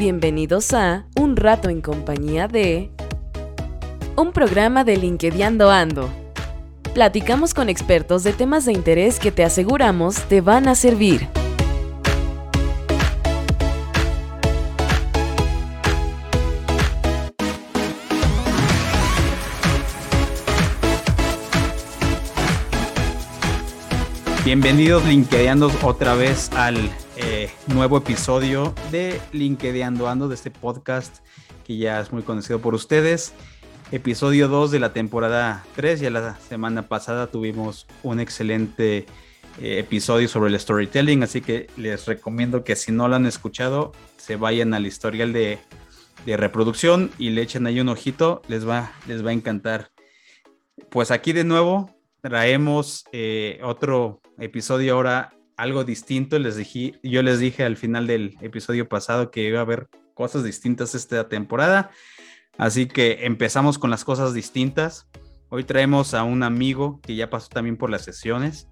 Bienvenidos a Un rato en compañía de... Un programa de LinkedIn Ando. Platicamos con expertos de temas de interés que te aseguramos te van a servir. Bienvenidos LinkedIndos otra vez al nuevo episodio de LinkedIn Ando, de este podcast que ya es muy conocido por ustedes. Episodio 2 de la temporada 3. Ya la semana pasada tuvimos un excelente eh, episodio sobre el storytelling, así que les recomiendo que si no lo han escuchado, se vayan al historial de, de reproducción y le echen ahí un ojito, les va, les va a encantar. Pues aquí de nuevo traemos eh, otro episodio ahora algo distinto. Les dije, yo les dije al final del episodio pasado que iba a haber cosas distintas esta temporada. Así que empezamos con las cosas distintas. Hoy traemos a un amigo que ya pasó también por las sesiones.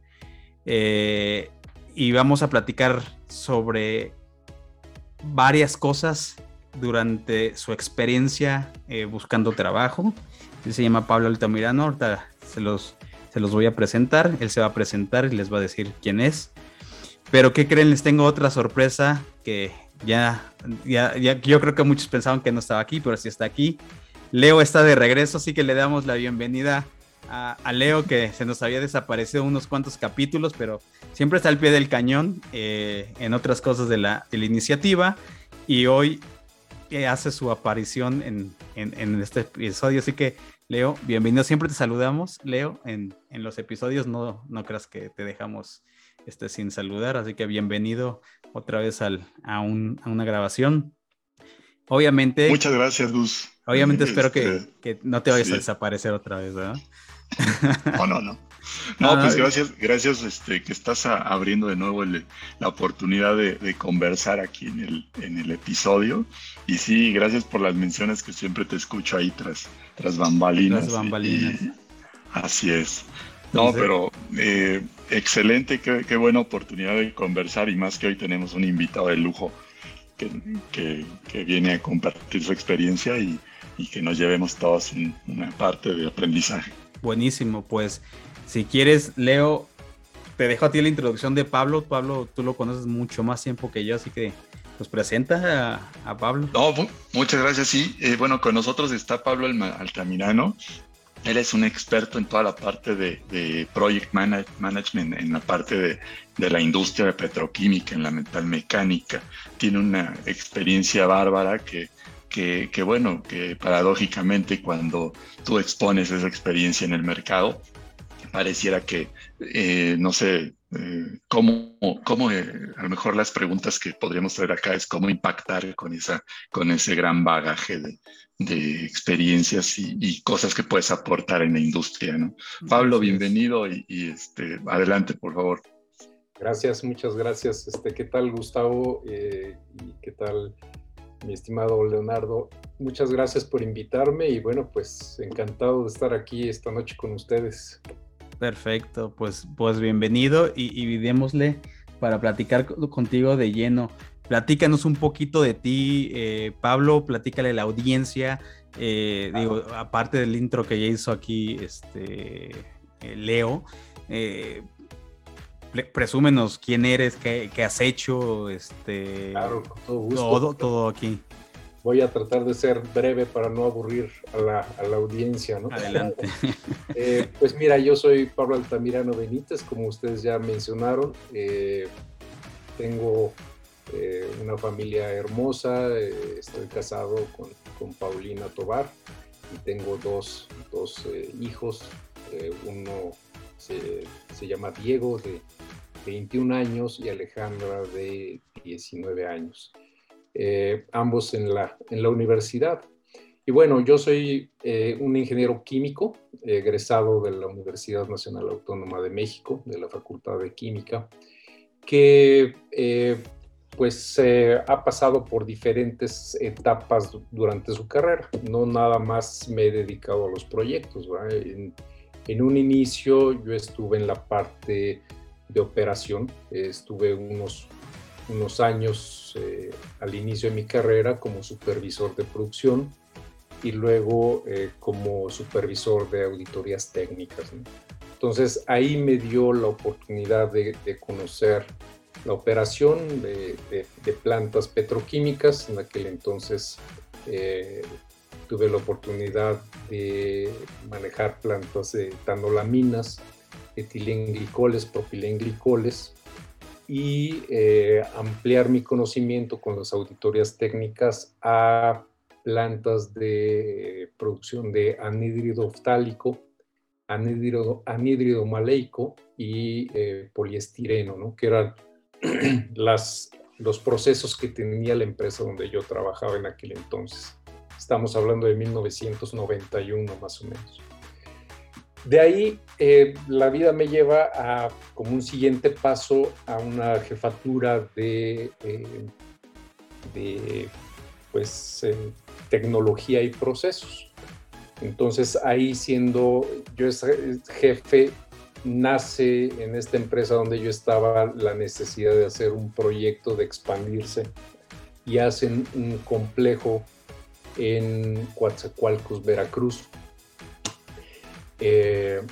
Eh, y vamos a platicar sobre varias cosas durante su experiencia eh, buscando trabajo. Él se llama Pablo Altamirano, se los se los voy a presentar, él se va a presentar y les va a decir quién es. Pero ¿qué creen? Les tengo otra sorpresa que ya, ya, yo creo que muchos pensaban que no estaba aquí, pero sí está aquí. Leo está de regreso, así que le damos la bienvenida a, Leo, que se nos había desaparecido unos cuantos capítulos, pero siempre está al pie del cañón eh, en otras cosas de la, de la iniciativa. Y hoy eh, hace su aparición en, en, en, este episodio. Así que Leo, bienvenido. Siempre te saludamos, Leo, en, los episodios. No, no creas que te dejamos este, sin saludar. Así que bienvenido otra vez al, a, un, a una grabación. Obviamente. Muchas gracias, Luz. Obviamente espero que, este, que, no te vayas a desaparecer otra vez, ¿verdad? No, no, no. No, pues gracias, gracias este, que estás abriendo de nuevo la oportunidad de, conversar aquí en el, en el episodio. Y sí, gracias por las menciones que siempre te escucho ahí tras, tras bambalinas. Tras bambalinas. así es. No, pero eh, excelente, qué, buena oportunidad de conversar y más que hoy tenemos un invitado de lujo que, que, viene a compartir su experiencia y, y que nos llevemos todos una parte de aprendizaje. Buenísimo, pues si quieres, Leo, te dejo a ti la introducción de Pablo. Pablo, tú lo conoces mucho más tiempo que yo, así que pues presenta a, Pablo. No, muchas gracias. Sí, eh, bueno, con nosotros está Pablo Altamirano. Él es un experto en toda la parte de, project management, en la parte de, de, la industria de petroquímica, en la metalmecánica. Tiene una experiencia bárbara que, que, bueno, que paradójicamente cuando tú expones esa experiencia en el mercado, pareciera que, eh, no sé, eh, cómo, cómo eh, a lo mejor las preguntas que podríamos traer acá es cómo impactar con, esa, con ese gran bagaje de, de experiencias y, cosas que puedes aportar en la industria. ¿no? Pablo, bienvenido y, este, adelante, por favor. Gracias, muchas gracias. Este, ¿Qué tal, Gustavo? y qué tal, mi estimado Leonardo? Muchas gracias por invitarme y bueno, pues encantado de estar aquí esta noche con ustedes. Perfecto, pues, pues bienvenido y, y démosle para platicar contigo de lleno. Platícanos un poquito de ti, eh, Pablo, platícale a la audiencia. Eh, digo, aparte del intro que ya hizo aquí este, eh, Leo, presúmenos quién eres, qué, has hecho, este, claro, todo, todo, todo aquí voy a tratar de ser breve para no aburrir a la, audiencia, ¿no? Adelante. Eh, pues mira, yo soy Pablo Altamirano Benítez, como ustedes ya mencionaron. Eh, tengo eh, una familia hermosa, estoy casado con, con, Paulina Tobar y tengo dos, dos hijos. uno se, se llama Diego de 21 años y Alejandra de 19 años. Eh, ambos en la, en la universidad. Y bueno, yo soy eh, un ingeniero químico, egresado de la Universidad Nacional Autónoma de México, de la Facultad de Química, que eh, pues ha pasado por diferentes etapas durante su carrera. No nada más me he dedicado a los proyectos. En, en, un inicio yo estuve en la parte de operación, estuve unos unos años eh, al inicio de mi carrera como supervisor de producción y luego eh, como supervisor de auditorías técnicas. Entonces ahí me dio la oportunidad de, conocer la operación de, plantas petroquímicas. En aquel entonces eh, tuve la oportunidad de manejar plantas de tanolaminas, etilenglicoles, propilenglicoles y eh, ampliar mi conocimiento con las auditorías técnicas a plantas de producción de anhídrido oftálico, anhídrido, anhídrido maleico y eh, poliestireno, ¿no? que eran las, los procesos que tenía la empresa donde yo trabajaba en aquel entonces. Estamos hablando de 1991 más o menos. De ahí eh, la vida me lleva a como un siguiente paso a una jefatura de, eh, de pues, tecnología y procesos. Entonces ahí siendo yo jefe, nace en esta empresa donde yo estaba la necesidad de hacer un proyecto de expandirse y hacen un complejo en Coatzacoalcos, Veracruz. Eh,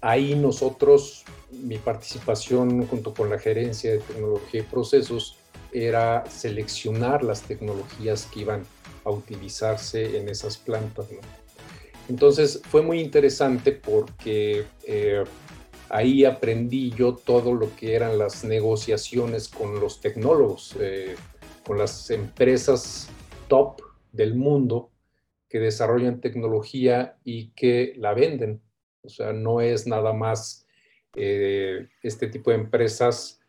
ahí nosotros, mi participación junto con la gerencia de tecnología y procesos era seleccionar las tecnologías que iban a utilizarse en esas plantas. Entonces fue muy interesante porque eh, ahí aprendí yo todo lo que eran las negociaciones con los tecnólogos, eh, con las empresas top del mundo que desarrollan tecnología y que la venden. O sea, no es nada más eh, este tipo de empresas,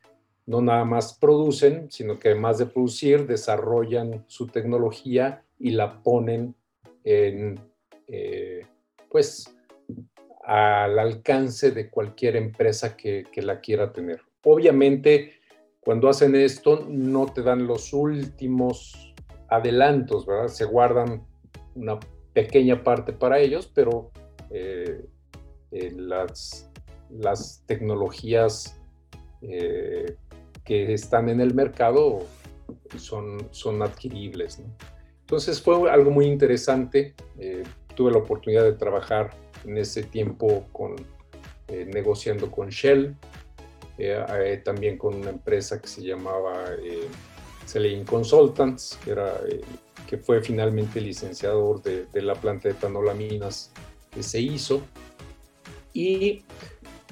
no nada más producen, sino que además de producir, desarrollan su tecnología y la ponen en, eh, pues, al alcance de cualquier empresa que, que la quiera tener. Obviamente, cuando hacen esto, no te dan los últimos adelantos, ¿verdad? Se guardan una pequeña parte para ellos, pero eh, eh, las, las tecnologías eh, que están en el mercado son, son adquiribles. Entonces fue algo muy interesante. tuve la oportunidad de trabajar en ese tiempo con, negociando con Shell, también con una empresa que se llamaba Selene Consultants, que, era, que fue finalmente licenciador de, la planta de tanolaminas que se hizo. Y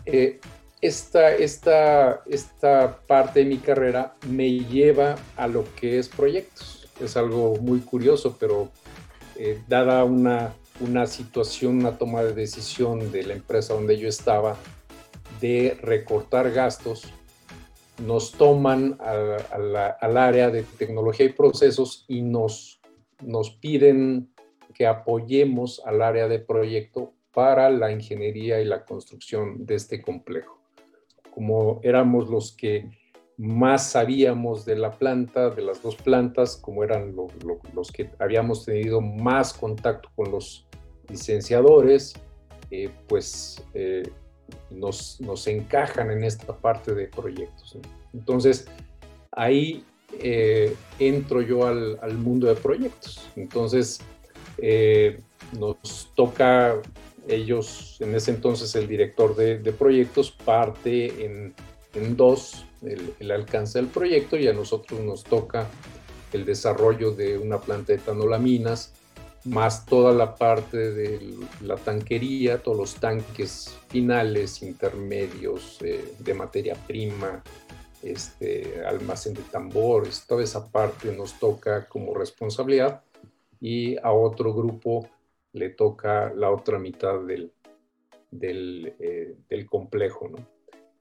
eh, esta, esta, esta parte de mi carrera me lleva a lo que es proyectos. Es algo muy curioso, pero eh, dada una, una situación, una toma de decisión de la empresa donde yo estaba de recortar gastos, nos toman al área de tecnología y procesos y nos, nos piden que apoyemos al área de proyecto para la ingeniería y la construcción de este complejo. Como éramos los que más sabíamos de la planta, de las dos plantas, como eran los que habíamos tenido más contacto con los licenciadores, eh, pues eh, nos, nos encajan en esta parte de proyectos. Entonces, ahí eh, entro yo al, mundo de proyectos. Entonces, eh, nos toca, ellos, en ese entonces el director de, proyectos parte en, dos el, alcance del proyecto y a nosotros nos toca el desarrollo de una planta de tanolaminas más toda la parte de la tanquería, todos los tanques finales, intermedios, eh, de materia prima, este, almacén de tambores, toda esa parte nos toca como responsabilidad y a otro grupo le toca la otra mitad del, del, eh, complejo. ¿no?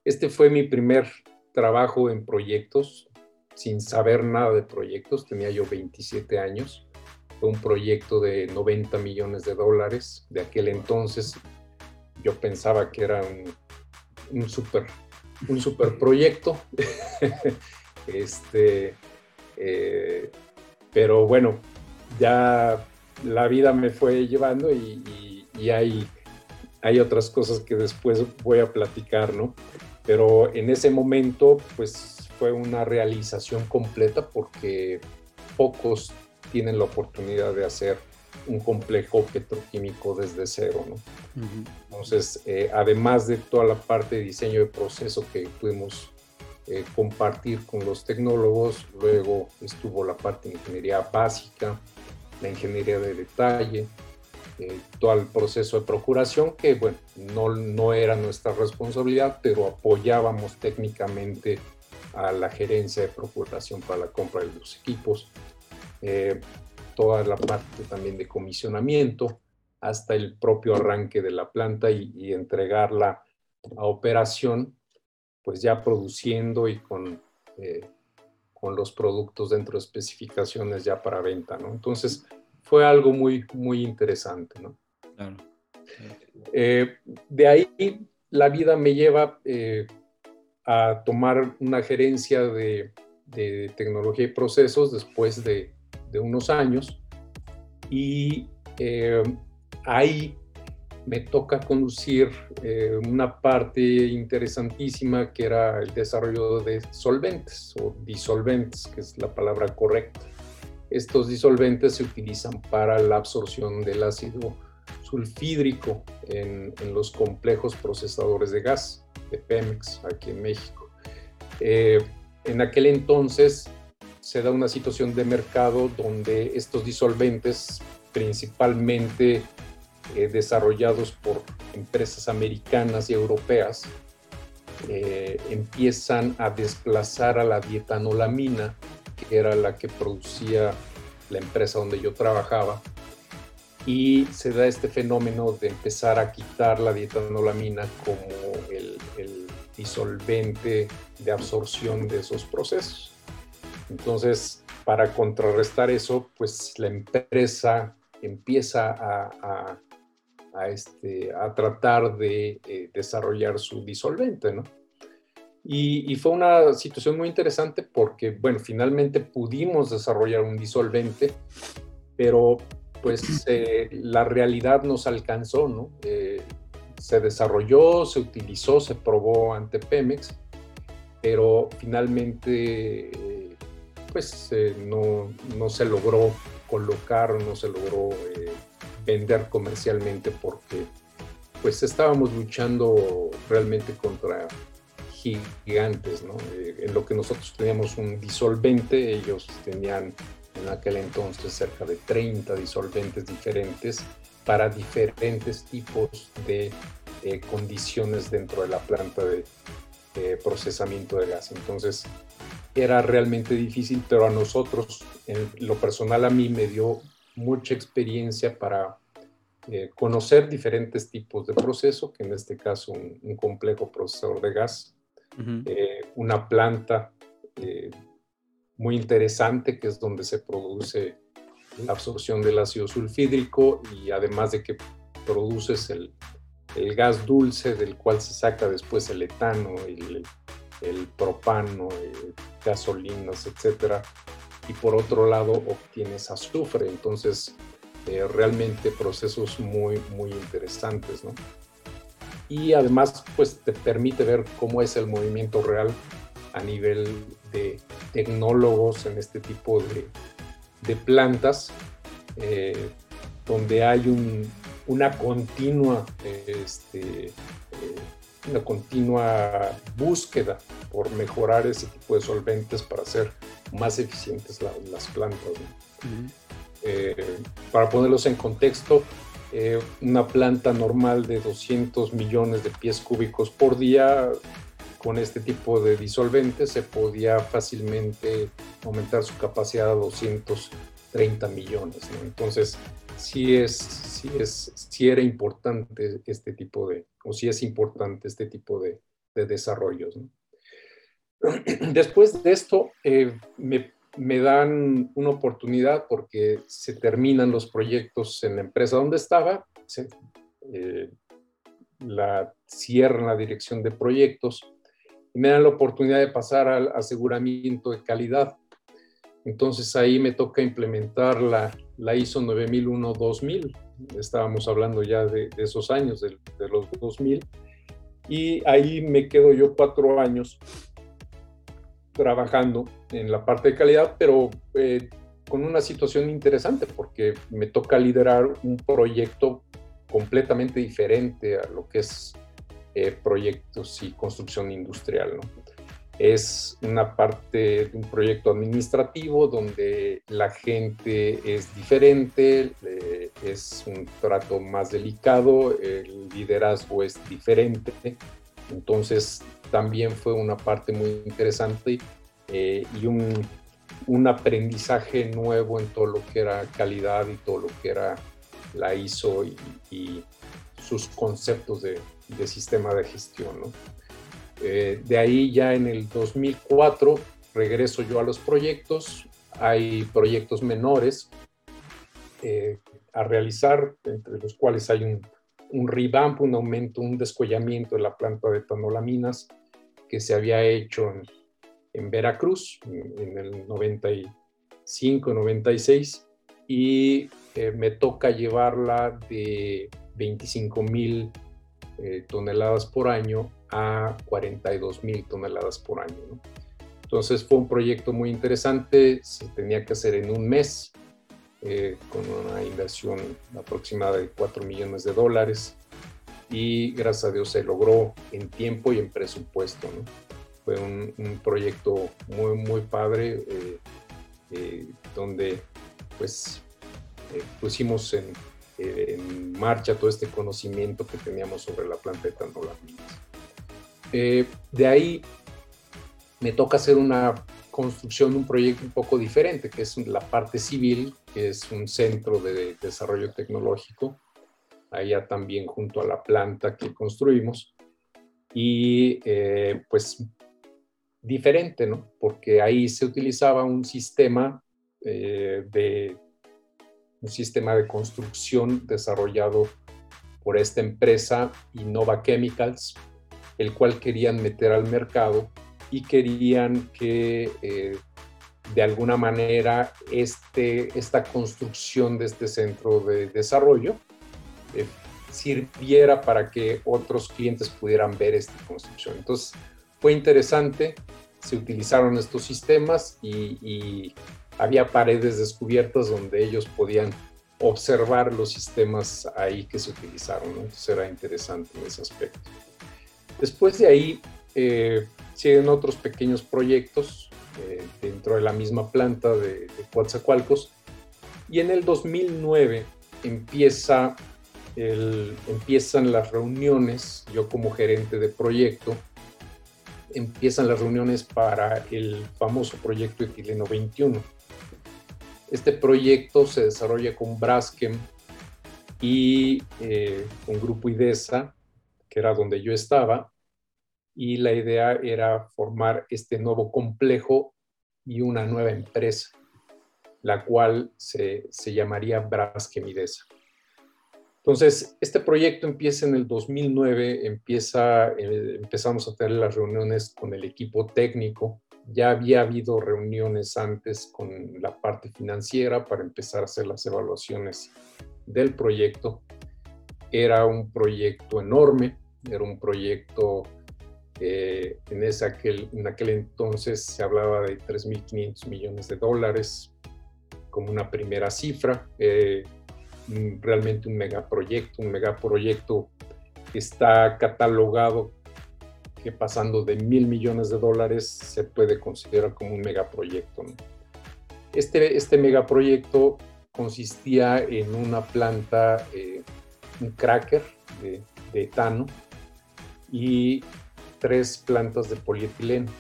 Este fue mi primer trabajo en proyectos, sin saber nada de proyectos, tenía yo 27 años un proyecto de 90 millones de dólares. De aquel entonces yo pensaba que era un, un super, un super proyecto. este, eh, pero bueno, ya la vida me fue llevando y, y, hay, hay otras cosas que después voy a platicar, ¿no? Pero en ese momento, pues fue una realización completa porque pocos tienen la oportunidad de hacer un complejo petroquímico desde cero. ¿no? Entonces, eh, además de toda la parte de diseño de proceso que pudimos eh, compartir con los tecnólogos, luego estuvo la parte de ingeniería básica, la ingeniería de detalle, eh, todo el proceso de procuración, que bueno, no, no era nuestra responsabilidad, pero apoyábamos técnicamente a la gerencia de procuración para la compra de los equipos, eh, toda la parte también de comisionamiento, hasta el propio arranque de la planta y, entregarla a operación, pues ya produciendo y con, eh, con los productos dentro de especificaciones ya para venta, ¿no? Entonces, fue algo muy, muy interesante, ¿no? Eh, de ahí la vida me lleva eh, a tomar una gerencia de, tecnología y procesos después de, unos años y eh, ahí me toca conducir una parte interesantísima que era el desarrollo de solventes o disolventes, que es la palabra correcta. Estos disolventes se utilizan para la absorción del ácido sulfídrico en, los complejos procesadores de gas de Pemex aquí en México. Eh, en aquel entonces se da una situación de mercado donde estos disolventes, principalmente eh, desarrollados por empresas americanas y europeas, eh, empiezan a desplazar a la dietanolamina que era la que producía la empresa donde yo trabajaba. Y se da este fenómeno de empezar a quitar la dietanolamina como el, el disolvente de absorción de esos procesos. Entonces, para contrarrestar eso, pues la empresa empieza a, a, este, a tratar de eh, desarrollar su disolvente, ¿no? Y, fue una situación muy interesante porque, bueno, finalmente pudimos desarrollar un disolvente, pero pues eh, la realidad nos alcanzó, ¿no? Eh, se desarrolló, se utilizó, se probó ante Pemex, pero finalmente pues eh, no, no, se logró colocar, no se logró vender comercialmente porque pues estábamos luchando realmente contra gigantes, ¿no? Eh, en lo que nosotros teníamos un disolvente, ellos tenían en aquel entonces cerca de 30 disolventes diferentes para diferentes tipos de eh, condiciones dentro de la planta de procesamiento de gas. Entonces era realmente difícil, pero a nosotros, en lo personal a mí me dio mucha experiencia para eh, conocer diferentes tipos de proceso, que en este caso un complejo procesador de gas, eh, una planta eh, muy interesante que es donde se produce la absorción del ácido sulfídrico y además de que produces el, el gas dulce del cual se saca después el etano, el, el propano, gasolinas, etcétera. Y por otro lado obtienes azufre, entonces eh, realmente procesos muy, muy interesantes, ¿no? y además pues te permite ver cómo es el movimiento real a nivel de tecnólogos en este tipo de, de plantas, eh, donde hay un, una continua, este, eh, una continua búsqueda por mejorar ese tipo de solventes para hacer más eficientes las plantas. Eh, para ponerlos en contexto, eh, una planta normal de 200 millones de pies cúbicos por día con este tipo de disolventes se podía fácilmente aumentar su capacidad a 230 millones. Entonces, sí es, sí es, sí era importante este tipo de, o sí es importante este tipo de, de desarrollos. Después de esto, eh, me dan una oportunidad porque se terminan los proyectos en la empresa donde estaba, eh, la cierran la dirección de proyectos y me dan la oportunidad de pasar al aseguramiento de calidad. Entonces ahí me toca implementar la, la ISO 9001-2000. Estábamos hablando ya de, esos años, de, de los 2000. Y ahí me quedo yo cuatro años trabajando en la parte de calidad, pero eh, con una situación interesante porque me toca liderar un proyecto completamente diferente a lo que es eh, proyectos y construcción industrial. ¿no? Es una parte de un proyecto administrativo donde la gente es diferente, es un trato más delicado, el liderazgo es diferente. Entonces también fue una parte muy interesante eh, y un, un, aprendizaje nuevo en todo lo que era calidad y todo lo que era la ISO y, y sus conceptos de, de sistema de gestión. ¿no? Eh, de ahí ya en el 2004 regreso yo a los proyectos. Hay proyectos menores eh, a realizar, entre los cuales hay un, un, revamp, un aumento, un descollamiento de la planta de Tanolaminas que se había hecho en, en Veracruz en, el 95, 96 y eh, me toca llevarla de 25 mil toneladas por año a 42 mil toneladas por año. Entonces fue un proyecto muy interesante, se tenía que hacer en un mes, eh, con una inversión aproximada de 4 millones de dólares y gracias a Dios se logró en tiempo y en presupuesto. Fue un, proyecto muy, muy padre eh, eh, donde pues pusimos en, marcha todo este conocimiento que teníamos sobre la planta de Tanolaminas. Eh, de ahí me toca hacer una construcción, un proyecto un poco diferente, que es la parte civil, que es un centro de desarrollo tecnológico, allá también junto a la planta que construimos. Y eh, pues diferente, ¿no? Porque ahí se utilizaba un sistema eh, de un sistema de construcción desarrollado por esta empresa Innova Chemicals, el cual querían meter al mercado y querían que eh, de alguna manera este, esta construcción de este centro de desarrollo eh, sirviera para que otros clientes pudieran ver esta construcción. Entonces fue interesante, se utilizaron estos sistemas y, había paredes descubiertas donde ellos podían observar los sistemas ahí que se utilizaron. Entonces era interesante en ese aspecto. Después de ahí eh, siguen otros pequeños proyectos eh, dentro de la misma planta de, de Coatzacoalcos y en el 2009 empieza empiezan las reuniones, yo como gerente de proyecto, empiezan las reuniones para el famoso proyecto Etileno 21. Este proyecto se desarrolla con Braskem y eh, con Grupo IDESA que era donde yo estaba, y la idea era formar este nuevo complejo y una nueva empresa, la cual se, se llamaría Brasquemidesa. Entonces, este proyecto empieza en el 2009, empieza, eh, empezamos a tener las reuniones con el equipo técnico, ya había habido reuniones antes con la parte financiera para empezar a hacer las evaluaciones del proyecto. Era un proyecto enorme, era un proyecto, eh, en, ese aquel, en aquel entonces se hablaba de 3.500 millones de dólares como una primera cifra, eh, realmente un megaproyecto, un megaproyecto que está catalogado que pasando de mil millones de dólares se puede considerar como un megaproyecto. Este, este megaproyecto consistía en una planta, eh, un cracker de, de etano, y tres plantas de polietileno.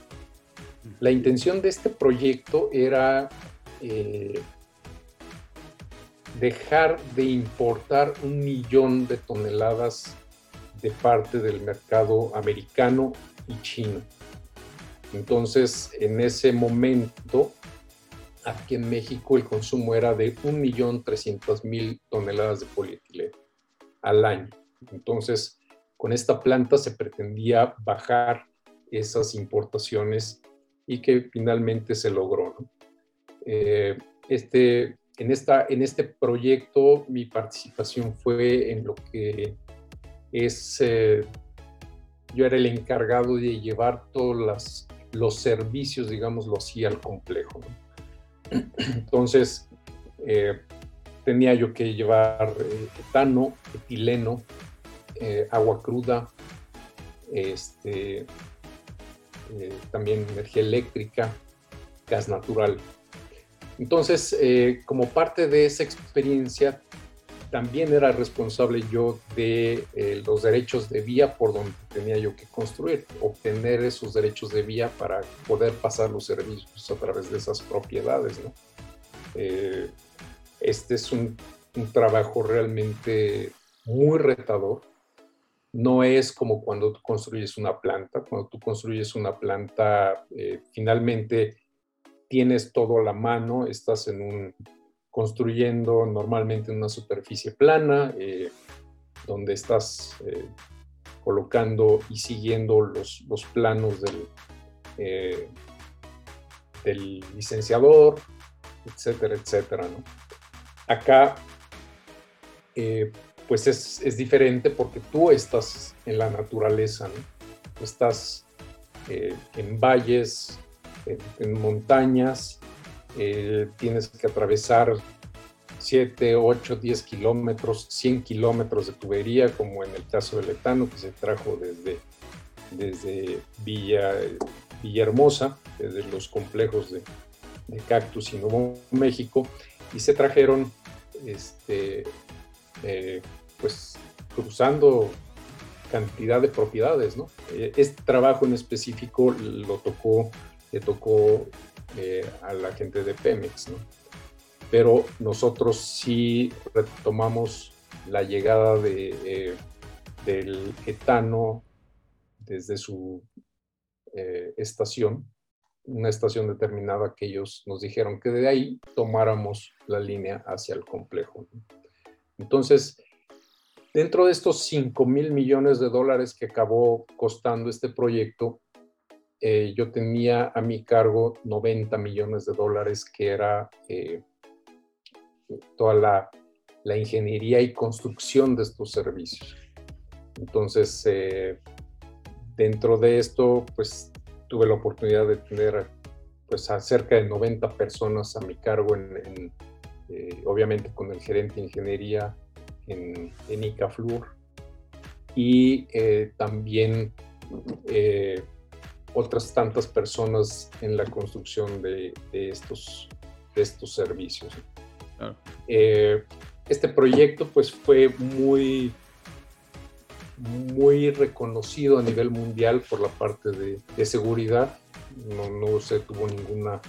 La intención de este proyecto era eh, dejar de importar un millón de toneladas de parte del mercado americano y chino. Entonces, en ese momento, aquí en México el consumo era de 1.300.000 toneladas de polietileno al año. Entonces, con esta planta se pretendía bajar esas importaciones y que finalmente se logró. Eh, este, en, esta, en este proyecto mi participación fue en lo que es, eh, yo era el encargado de llevar todas las los servicios, digamos, lo hacía el complejo. Entonces, eh, tenía yo que llevar etano, etileno, eh, agua cruda, este, también energía eléctrica, gas natural. Entonces, como parte de esa experiencia, también era responsable yo de los derechos de vía por donde tenía yo que construir, obtener esos derechos de vía para poder pasar los servicios a través de esas propiedades. Este es un, trabajo realmente muy retador. No es como cuando tú construyes una planta. Cuando tú construyes una planta, eh, finalmente tienes todo a la mano, estás en un, construyendo normalmente en una superficie plana, eh, donde estás eh, colocando y siguiendo los, planos del, del licenciador, etcétera, etcétera. ¿no? Acá, pues es, diferente porque tú estás en la naturaleza, ¿no? estás eh, en valles, en, montañas, eh, tienes que atravesar 7, 8, 10 kilómetros, 100 kilómetros de tubería, como en el caso del etano que se trajo desde, desde Villa, Villahermosa, desde los complejos de, de Cactus y Nuevo México, y se trajeron, este, eh, pues, cruzando cantidad de propiedades, ¿no? Eh, este trabajo en específico lo tocó, le tocó eh, a la gente de Pemex, ¿no? Pero nosotros sí retomamos la llegada de, del etano desde su estación una estación determinada que ellos nos dijeron que de ahí tomáramos la línea hacia el complejo. Entonces, dentro de estos 5 mil millones de dólares que acabó costando este proyecto, eh, yo tenía a mi cargo 90 millones de dólares, que era eh, toda la, ingeniería y construcción de estos servicios. Entonces, eh, dentro de esto, pues tuve la oportunidad de tener pues a cerca de 90 personas a mi cargo, en, eh, obviamente con el gerente de ingeniería en, en ICAFLUR y eh, también eh, otras tantas personas en la construcción de, estos, de estos servicios. este proyecto pues fue muy muy reconocido a nivel mundial por la parte de, seguridad. No, se tuvo ninguna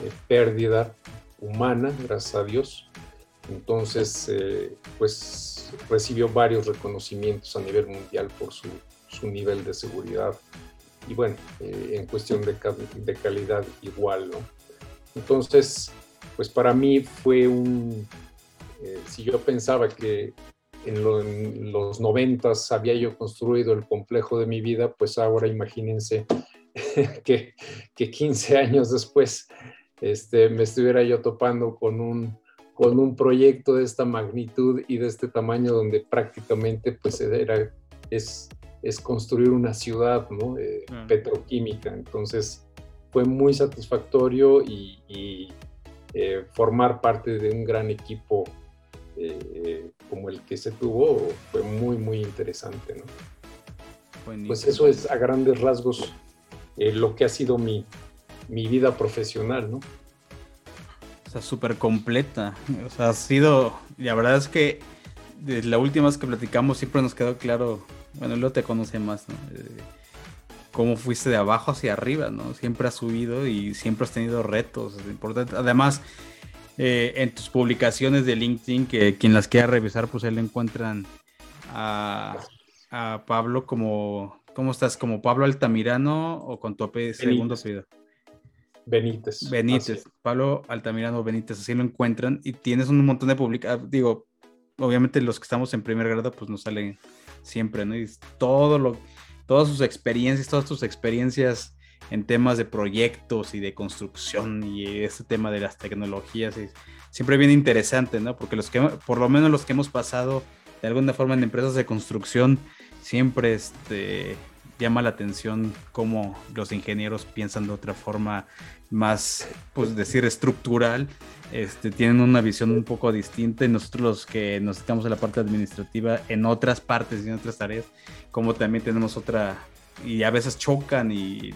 eh, pérdida humana, gracias a Dios. Entonces, eh, pues recibió varios reconocimientos a nivel mundial por su, nivel de seguridad y bueno, eh, en cuestión de, de, calidad igual, ¿no? Entonces, pues para mí fue un, si yo pensaba que en, los noventas había yo construido el complejo de mi vida, pues ahora imagínense que, que 15 años después este, me estuviera yo topando con un, con un proyecto de esta magnitud y de este tamaño donde prácticamente pues era, es, es construir una ciudad ¿no? Eh, petroquímica. Entonces fue muy satisfactorio y, eh, formar parte de un gran equipo eh, como el que se tuvo fue muy, muy interesante. ¿no? Pues eso es a grandes rasgos eh, lo que ha sido mi, mi vida profesional, ¿no? O sea, súper completa. O sea, ha sido, la verdad es que desde la última vez que platicamos siempre nos quedó claro, bueno, lo te conoce más, ¿no? Eh, cómo fuiste de abajo hacia arriba, ¿no? Siempre has subido y siempre has tenido retos. importante. Además, eh, en tus publicaciones de LinkedIn, que quien las quiera revisar, pues ahí le encuentran a, Pablo como, ¿cómo estás? ¿Como Pablo Altamirano o con tu segundo apellido? Benítez. Benítez, Pablo Altamirano Benítez, así lo encuentran y tienes un montón de publicaciones, digo, obviamente los que estamos en primer grado pues nos salen siempre, ¿no? Y todo lo, todas sus experiencias, todas tus experiencias en temas de proyectos y de construcción y ese tema de las tecnologías. Y siempre bien interesante, ¿no? Porque los que, por lo menos los que hemos pasado de alguna forma en empresas de construcción, siempre este, llama la atención cómo los ingenieros piensan de otra forma más, pues decir, estructural. Este, tienen una visión un poco distinta y nosotros los que nos estamos en la parte administrativa en otras partes y en otras tareas, como también tenemos otra, y a veces chocan y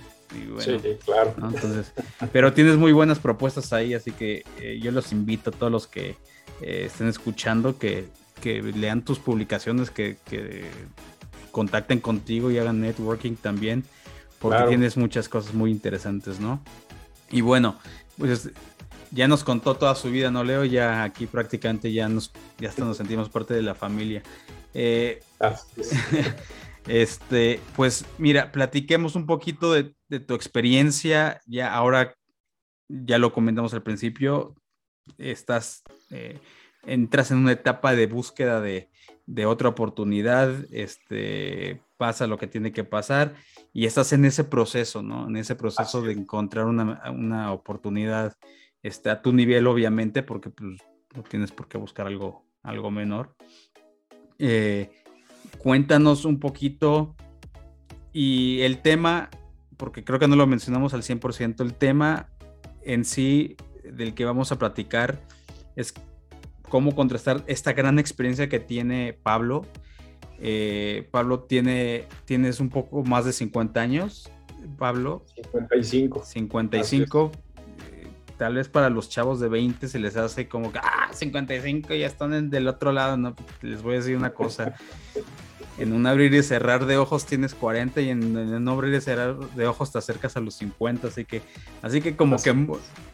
sí, claro. Entonces, pero tienes muy buenas propuestas ahí, así que eh, yo los invito a todos los que eh, estén escuchando que, lean tus publicaciones, que, contacten contigo y hagan networking también, porque tienes muchas cosas muy interesantes, ¿no? Y bueno, pues ya nos contó toda su vida, ¿no, Leo? Ya aquí prácticamente ya nos, ya hasta nos sentimos parte de la familia. Eh, Este, pues mira, platiquemos un poquito de, tu experiencia. Ya ahora, ya lo comentamos al principio, estás, eh, entras en una etapa de búsqueda de, otra oportunidad, este, pasa lo que tiene que pasar y estás en ese proceso, ¿no? En ese proceso de encontrar una, oportunidad este, a tu nivel, obviamente, porque pues, no tienes por qué buscar algo, algo menor. Eh, cuéntanos un poquito y el tema, porque creo que no lo mencionamos al 100%, el tema en sí del que vamos a platicar es cómo contrastar esta gran experiencia que tiene Pablo. Eh, Pablo tiene, tienes un poco más de 50 años, Pablo. 55. 55 tal vez para los chavos de 20 se les hace como que, ah, 55 ya están del otro lado, no, les voy a decir una cosa. En un abrir y cerrar de ojos tienes 40 y en, un abrir y cerrar de ojos te acercas a los 50, así que, así que como que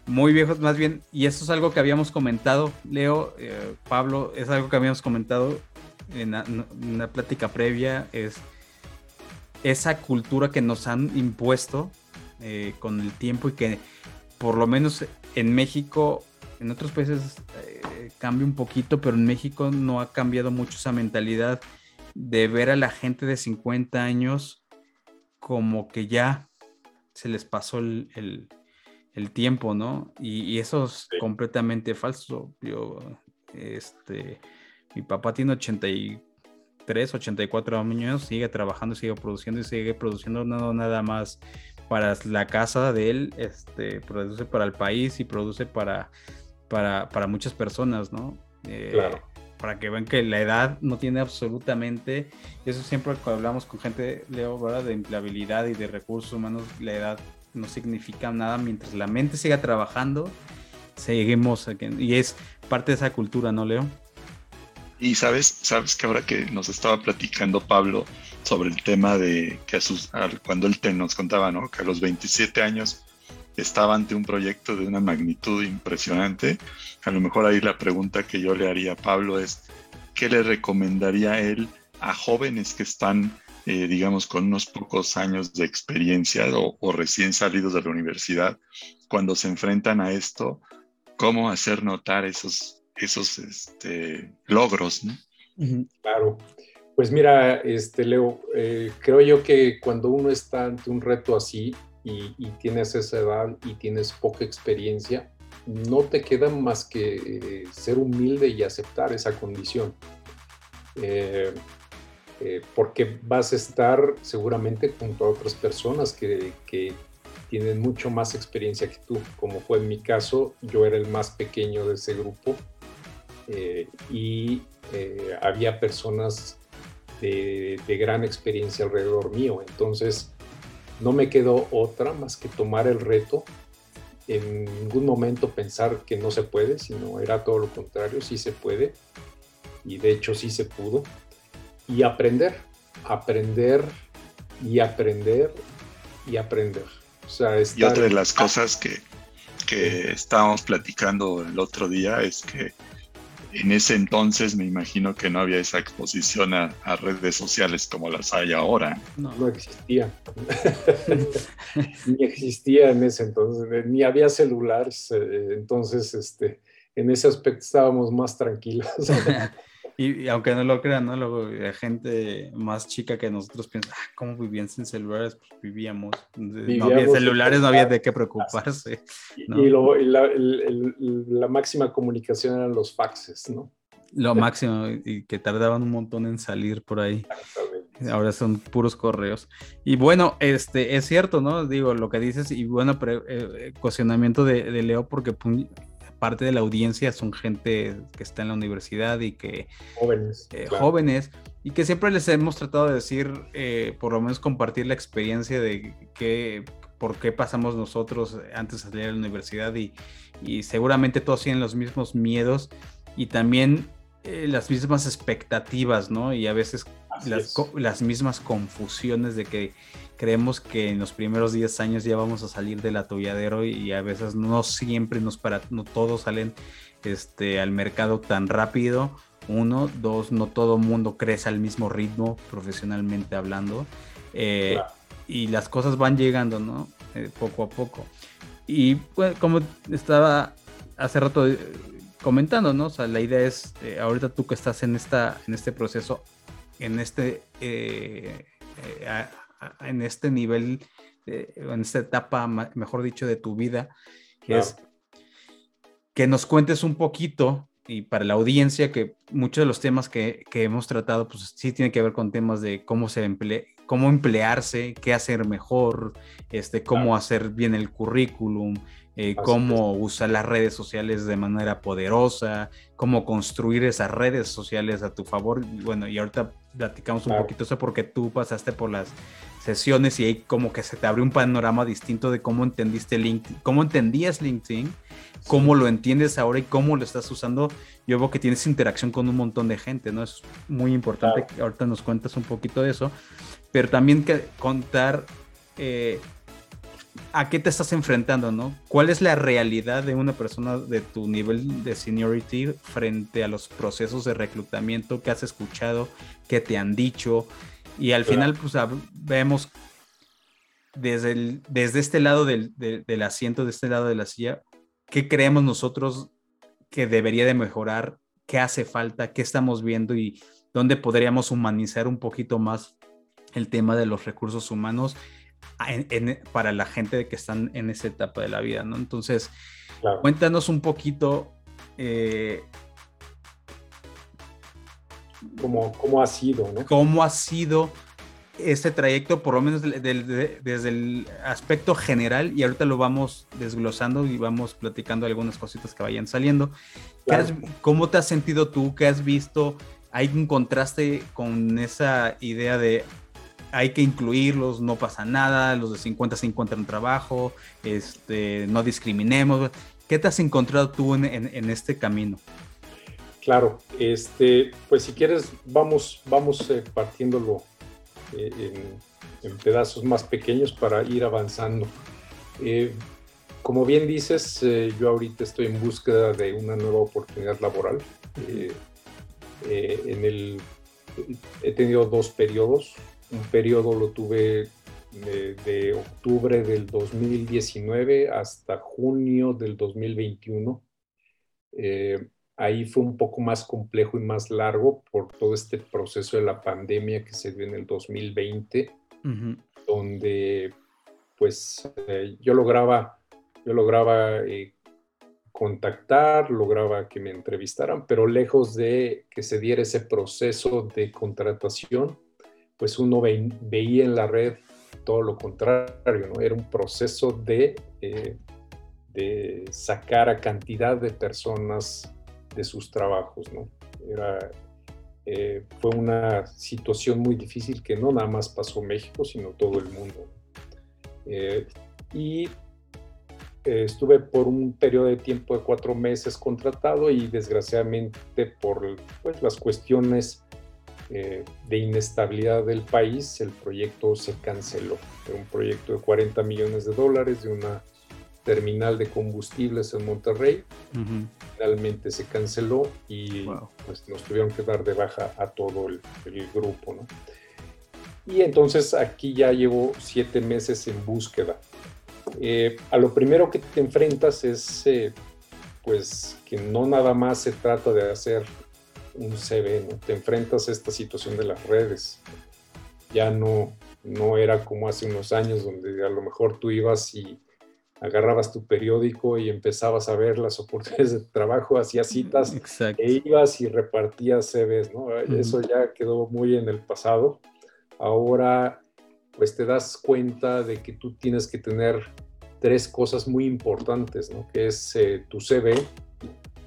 muy viejos más bien, y eso es algo que habíamos comentado, Leo, eh, Pablo, es algo que habíamos comentado en una plática previa, es esa cultura que nos han impuesto eh, con el tiempo y que por lo menos en México, en otros países eh, cambia un poquito, pero en México no ha cambiado mucho esa mentalidad de ver a la gente de 50 años como que ya se les pasó el, tiempo, ¿no? Y, eso es completamente falso. Yo, este, mi papá tiene 83, 84 años, sigue trabajando, sigue produciendo y sigue produciendo no nada más para la casa de él, este, produce para el país y produce para, para, muchas personas, ¿no? Eh, claro. Para que vean que la edad no tiene absolutamente, eso siempre cuando hablamos con gente, Leo, ¿verdad? de empleabilidad y de recursos humanos, la edad no significa nada mientras la mente siga trabajando, seguimos, y es parte de esa cultura, ¿no, Leo? Y sabes, sabes que ahora que nos estaba platicando Pablo sobre el tema de que a sus, cuando él te nos contaba, ¿no? Que a los 27 años estaba ante un proyecto de una magnitud impresionante. A lo mejor ahí la pregunta que yo le haría a Pablo es, ¿qué le recomendaría él a jóvenes que están, eh, digamos, con unos pocos años de experiencia o, o, recién salidos de la universidad, cuando se enfrentan a esto, cómo hacer notar esos esos este, logros, ¿no? Claro. Pues mira, este, Leo, eh, creo yo que cuando uno está ante un reto así y, tienes esa edad y tienes poca experiencia, no te queda más que eh, ser humilde y aceptar esa condición. Eh, porque vas a estar seguramente junto a otras personas que, tienen mucho más experiencia que tú, como fue en mi caso, yo era el más pequeño de ese grupo eh, y eh, había personas de, gran experiencia alrededor mío. Entonces, no me quedó otra más que tomar el reto. En ningún momento pensar que no se puede, sino era todo lo contrario, sí se puede. Y de hecho sí se pudo. Y aprender, aprender y aprender y aprender. y otra de las cosas que, que estábamos platicando el otro día es que en ese entonces me imagino que no había esa exposición a, redes sociales como las hay ahora. No, no existía. ni existía en ese entonces, ni había celulares. Eh, entonces, este, en ese aspecto estábamos más tranquilos. Y, aunque no lo crean, ¿no? Luego, la gente más chica que nosotros piensa, ah, ¿cómo vivían sin celulares? Pues vivíamos. no había celulares, no había de qué preocuparse. Y, la, máxima comunicación eran los faxes, ¿no? Lo máximo, y que tardaban un montón en salir por ahí. Ahora son puros correos. Y bueno, este es cierto, ¿no? Digo, lo que dices, y bueno, eh, cuestionamiento de, Leo, porque parte de la audiencia son gente que está en la universidad y que... Jóvenes. Eh, jóvenes, y que siempre les hemos tratado de decir, eh, por lo menos compartir la experiencia de qué, por qué pasamos nosotros antes de salir a la universidad y, y seguramente todos tienen los mismos miedos y también eh, las mismas expectativas, ¿no? Y a veces las, las, mismas confusiones de que creemos que en los primeros 10 años ya vamos a salir del atolladero y a veces no siempre nos para, no todos salen este, al mercado tan rápido. Uno, dos, no todo mundo crece al mismo ritmo profesionalmente hablando. Eh, y las cosas van llegando, ¿no? Eh, poco a poco. Y pues, como estaba hace rato comentando, ¿no? O sea, la idea es, eh, ahorita tú que estás en, esta, en este proceso, en este, eh, eh, en este nivel, en esta etapa, mejor dicho, de tu vida, que es que nos cuentes un poquito y para la audiencia que muchos de los temas que, que, hemos tratado, pues sí tienen que ver con temas de cómo se emplea, cómo emplearse, qué hacer mejor, este, cómo hacer bien el currículum, eh, cómo usar las redes sociales de manera poderosa, cómo construir esas redes sociales a tu favor. Bueno, y ahorita platicamos un poquito eso porque tú pasaste por las sesiones y ahí como que se te abrió un panorama distinto de cómo entendiste LinkedIn, cómo entendías LinkedIn, cómo lo entiendes ahora y cómo lo estás usando. Yo veo que tienes interacción con un montón de gente, ¿no? Es muy importante que ahorita nos cuentas un poquito de eso, pero también que contar eh, a qué te estás enfrentando, ¿no? ¿Cuál es la realidad de una persona de tu nivel de seniority frente a los procesos de reclutamiento que has escuchado, que te han dicho? Y al final, pues vemos desde, desde este lado del, del, asiento, de este lado de la silla, qué creemos nosotros que debería de mejorar, qué hace falta, qué estamos viendo y dónde podríamos humanizar un poquito más el tema de los recursos humanos para la gente que están en esa etapa de la vida, ¿no? Entonces, cuéntanos un poquito. Eh, ¿Cómo, ha sido, ¿no? ¿Cómo ha sido este trayecto, por lo menos desde el aspecto general, y ahorita lo vamos desglosando y vamos platicando algunas cositas que vayan saliendo. ¿Cómo te has sentido tú? ¿Qué has visto? ¿Hay un contraste con esa idea de hay que incluirlos, no pasa nada, los de 50 se encuentran trabajo, este, no discriminemos. ¿Qué te has encontrado tú en, este camino? Claro, este, pues si quieres, vamos, vamos eh, partiéndolo eh, en, pedazos más pequeños para ir avanzando. Eh, como bien dices, yo ahorita estoy en búsqueda de una nueva oportunidad laboral. en el, he tenido dos periodos un periodo lo tuve de, octubre del 2019 hasta junio del 2021. Eh, ahí fue un poco más complejo y más largo por todo este proceso de la pandemia que se dio en el 2020, donde pues eh, yo lograba, yo lograba eh, contactar, lograba que me entrevistaran, pero lejos de que se diera ese proceso de contratación, pues uno veía en la red todo lo contrario, ¿no? Era un proceso de, eh, de sacar a cantidad de personas de sus trabajos, ¿no? Era, eh, fue una situación muy difícil que no nada más pasó México, sino todo el mundo. Eh, y estuve por un periodo de tiempo de cuatro meses contratado y desgraciadamente por pues, las cuestiones eh, de inestabilidad del país, el proyecto se canceló. Era un proyecto de 40 millones de dólares de una terminal de combustibles en Monterrey. Finalmente se canceló y pues, nos tuvieron que dar de baja a todo el, grupo. ¿no? Y entonces aquí ya llevo siete meses en búsqueda. Eh, a lo primero que te enfrentas es eh, pues que no nada más se trata de hacer un CV, ¿no? Te enfrentas a esta situación de las redes. Ya no, no era como hace unos años donde a lo mejor tú ibas y agarrabas tu periódico y empezabas a ver las oportunidades de trabajo, hacías citas e ibas y repartías CVs, ¿no? Eso ya quedó muy en el pasado. ahora pues te das cuenta de que tú tienes que tener tres cosas muy importantes, ¿no? Que es eh, tu CV,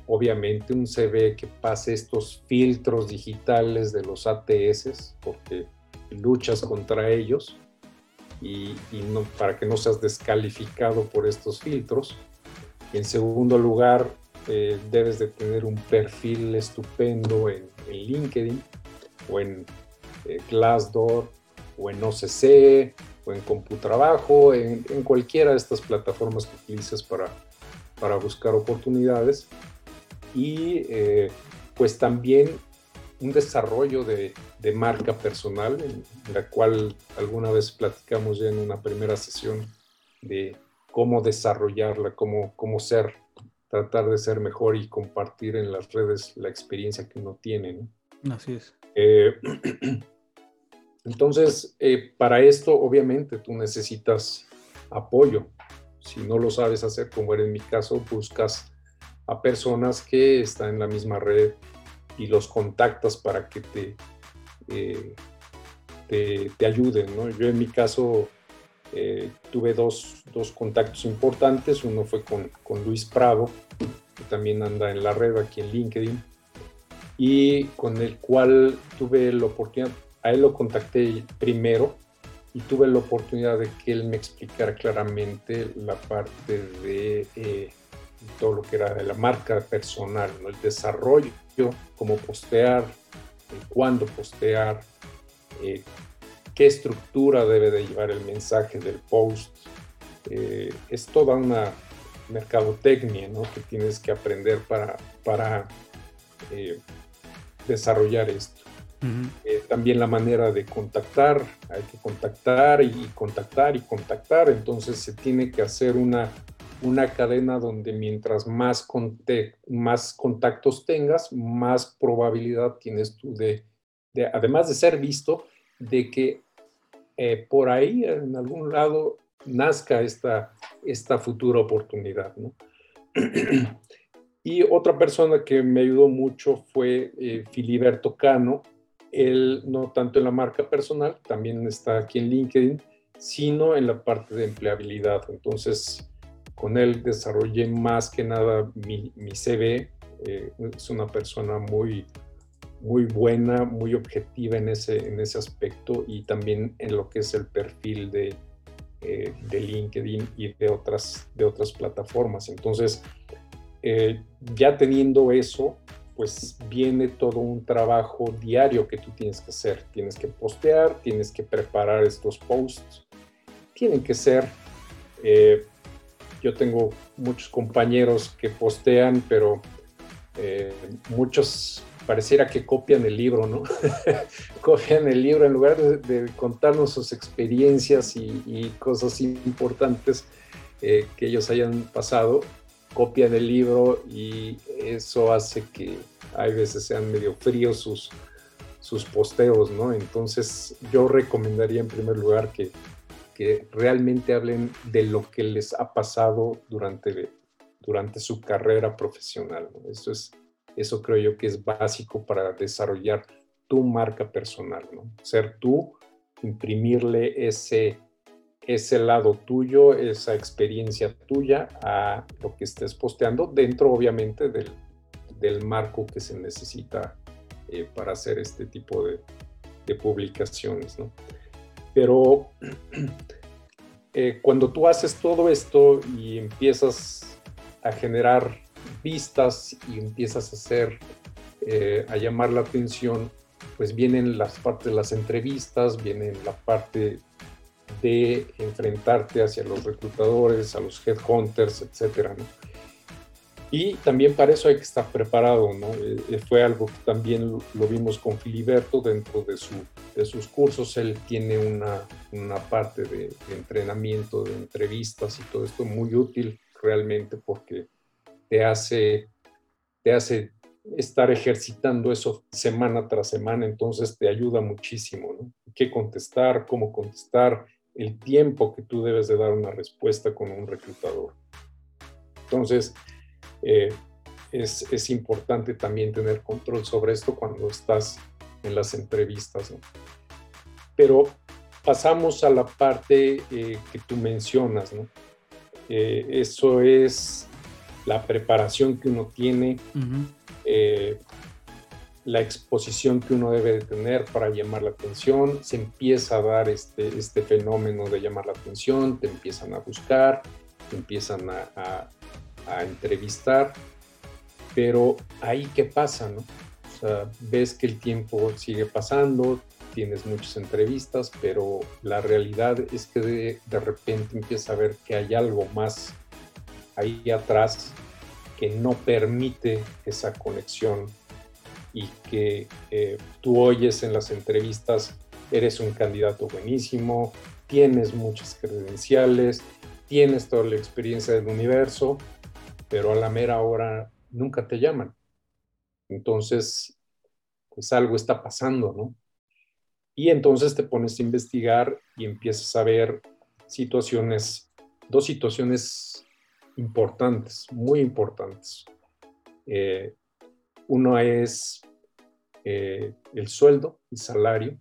obviamente un CV que pase estos filtros digitales de los ATS, porque luchas contra ellos y, para que no seas descalificado por estos filtros. en segundo lugar, eh, debes de tener un perfil estupendo en, LinkedIn o en eh, Glassdoor o en OCC o en Computrabajo, en, cualquiera de estas plataformas que utilices para, para buscar oportunidades. Y eh, pues también un desarrollo de, de marca personal, en, la cual alguna vez platicamos ya en una primera sesión de cómo desarrollarla, cómo, cómo ser, tratar de ser mejor y compartir en las redes la experiencia que uno tiene. Así es. Eh, entonces, eh, para esto, obviamente, tú necesitas apoyo. Si no lo sabes hacer, como era en mi caso, buscas a personas que están en la misma red y los contactas para que te, eh, te, ayuden. Yo en mi caso eh, tuve dos, dos, contactos importantes. Uno fue con, con Luis Prado, que también anda en la red aquí en LinkedIn, y con el cual tuve la oportunidad, a él lo contacté primero y tuve la oportunidad de que él me explicara claramente la parte de eh, todo lo que era de la marca personal, ¿no? el desarrollo, cómo postear, cuándo postear, eh, qué estructura debe de llevar el mensaje del post. Eh, es toda una mercadotecnia ¿no? que tienes que aprender para, para desarrollar esto. Eh, también la manera de contactar, hay que contactar y contactar y contactar, entonces se tiene que hacer una, una cadena donde mientras más, más contactos tengas, más probabilidad tienes tú de, además de ser visto, de que eh, por ahí en algún lado nazca esta, esta futura oportunidad. y otra persona que me ayudó mucho fue eh, Filiberto Cano, él no tanto en la marca personal, también está aquí en LinkedIn, sino en la parte de empleabilidad. Entonces, con él desarrollé más que nada mi, CV. Eh, es una persona muy, muy buena, muy objetiva en ese, en ese aspecto y también en lo que es el perfil de, eh, de LinkedIn y de otras, de otras plataformas. Entonces, eh, ya teniendo eso, pues viene todo un trabajo diario que tú tienes que hacer. Tienes que postear, tienes que preparar estos posts. Tienen que ser, yo tengo muchos compañeros que postean, pero eh, muchos pareciera que copian el libro, ¿no? copian el libro en lugar de, contarnos sus experiencias y, cosas importantes eh, que ellos hayan pasado copian el libro y eso hace que hay veces sean medio fríos sus, sus posteos, ¿no? Entonces yo recomendaría en primer lugar que, que realmente hablen de lo que les ha pasado durante, durante su carrera profesional. Eso, es, eso creo yo que es básico para desarrollar tu marca personal, ¿no? Ser tú, imprimirle ese ese lado tuyo, esa experiencia tuya a lo que estés posteando, dentro obviamente del, marco que se necesita eh, para hacer este tipo de, publicaciones. Pero eh, cuando tú haces todo esto y empiezas a generar vistas y empiezas a hacer, eh, a llamar la atención, pues vienen las partes de las entrevistas, vienen la parte de enfrentarte hacia los reclutadores, a los headhunters, etcétera, Y también para eso hay que estar preparado, ¿no? Eh, eh, fue algo que también lo, vimos con Filiberto dentro de, su, de sus cursos. Él tiene una, una parte de, entrenamiento, de entrevistas y todo esto muy útil realmente porque te hace, te hace estar ejercitando eso semana tras semana, entonces te ayuda muchísimo. ¿Qué contestar? ¿Cómo contestar? el tiempo que tú debes de dar una respuesta con un reclutador. Entonces, eh, es, importante también tener control sobre esto cuando estás en las entrevistas. pero pasamos a la parte eh, que tú mencionas, ¿no? Eh, eso es la preparación que uno tiene, eh, la exposición que uno debe de tener para llamar la atención, se empieza a dar este, este fenómeno de llamar la atención, te empiezan a buscar, te empiezan a, a entrevistar, pero ahí qué pasa, ¿no? Sea, ves que el tiempo sigue pasando, tienes muchas entrevistas, pero la realidad es que de, repente empiezas a ver que hay algo más ahí atrás que no permite esa conexión y que eh, tú oyes en las entrevistas, eres un candidato buenísimo, tienes muchas credenciales, tienes toda la experiencia del universo, pero a la mera hora nunca te llaman. Entonces, pues algo está pasando, ¿no? Y entonces te pones a investigar y empiezas a ver situaciones, dos situaciones importantes, muy importantes. Eh, uno es eh, el sueldo, el salario,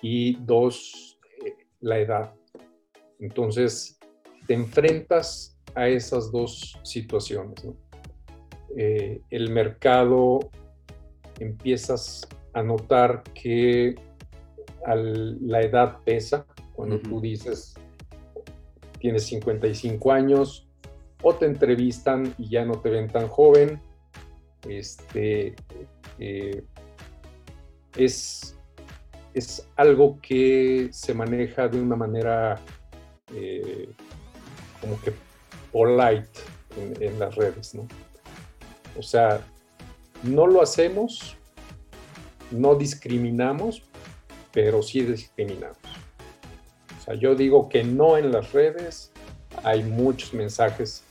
y dos, eh, la edad. Entonces, te enfrentas a esas dos situaciones. El mercado empiezas a notar que la edad pesa cuando tú dices tienes 55 años o te entrevistan y ya no te ven tan joven. Este, eh, es, es algo que se maneja de una manera eh, como que polite en, en, las redes, ¿no? O sea, no lo hacemos no discriminamos, pero sí discriminamos. O sea, yo digo que no en las redes, hay muchos mensajes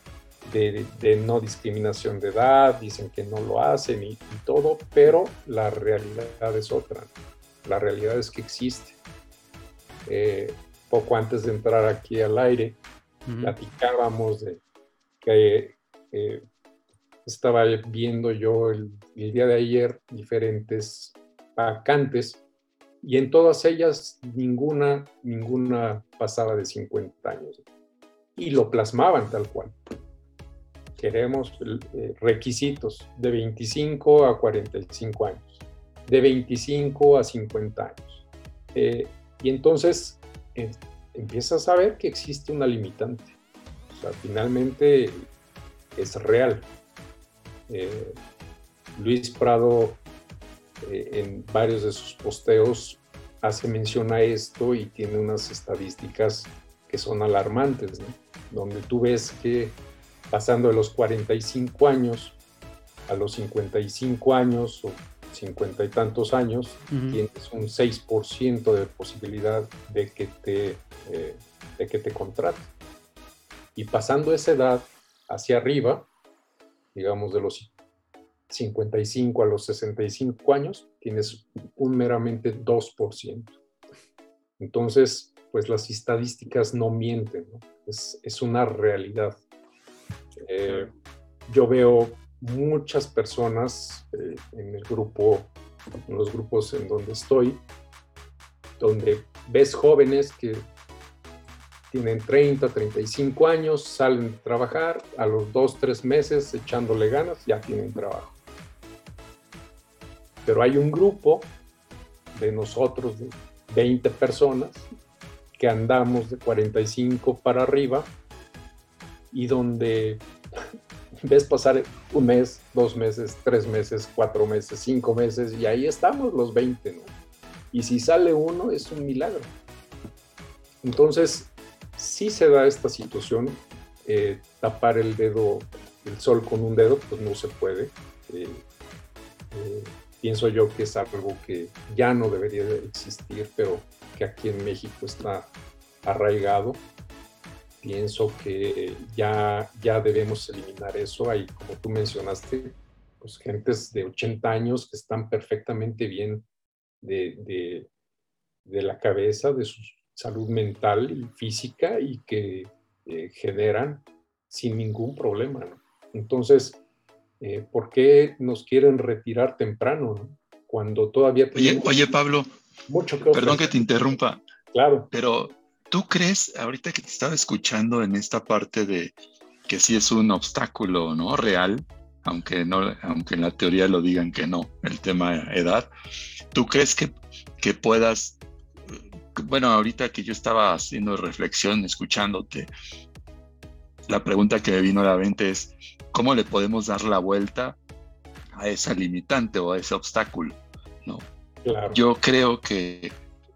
de, no discriminación de edad, dicen que no lo hacen y, todo, pero la realidad es otra. La realidad es que existe. Eh, poco antes de entrar aquí al aire, platicábamos de que eh, estaba viendo yo el, día de ayer diferentes vacantes y en todas ellas ninguna, ninguna pasaba de 50 años. Y lo plasmaban tal cual. Queremos eh, requisitos de 25 a 45 años, de 25 a 50 años. Eh, y entonces eh, empiezas a ver que existe una limitante. O sea, finalmente es real. Luis Prado eh, en varios de sus posteos hace mención a esto y tiene unas estadísticas que son alarmantes, donde tú ves que pasando de los 45 años a los 55 años o 50 y tantos años, tienes un 6% de posibilidad de que te, eh, de que te contrate. Y pasando esa edad hacia arriba, digamos de los 55 a los 65 años, tienes un meramente 2%. Entonces, pues las estadísticas no mienten, Es, una realidad. Eh, yo veo muchas personas eh, en el grupo, en los grupos en donde estoy, donde ves jóvenes que tienen 30, 35 años, salen a trabajar, a los 2, 3 meses echándole ganas, ya tienen trabajo pero hay un grupo de nosotros, de 20 personas, que andamos de 45 para arriba y donde ves pasar un mes, dos meses, tres meses, cuatro meses, cinco meses y ahí estamos los 20, ¿no? Y si sale uno es un milagro. Entonces, si se da esta situación, eh, tapar el dedo, el sol con un dedo, pues no se puede. Eh, eh, pienso yo que es algo que ya no debería de existir, pero que aquí en México está arraigado. Pienso que ya, ya debemos eliminar eso. Hay, como tú mencionaste, pues gentes de 80 años que están perfectamente bien de, de, la cabeza, de su salud mental y física y que eh, generan sin ningún problema. Entonces, eh, ¿por qué nos quieren retirar temprano? Cuando todavía Oye, oye, Pablo, mucho que Perdón que te interrumpa. Claro. Pero tú crees, ahorita que te estaba escuchando en esta parte de que sí es un obstáculo, ¿no? Real, aunque, no, aunque en la teoría lo digan que no, el tema edad. ¿Tú crees que, que puedas, bueno, ahorita que yo estaba haciendo reflexión, escuchándote, la pregunta que me vino a la mente es, ¿cómo le podemos dar la vuelta a esa limitante o a ese obstáculo? ¿no? Yo creo que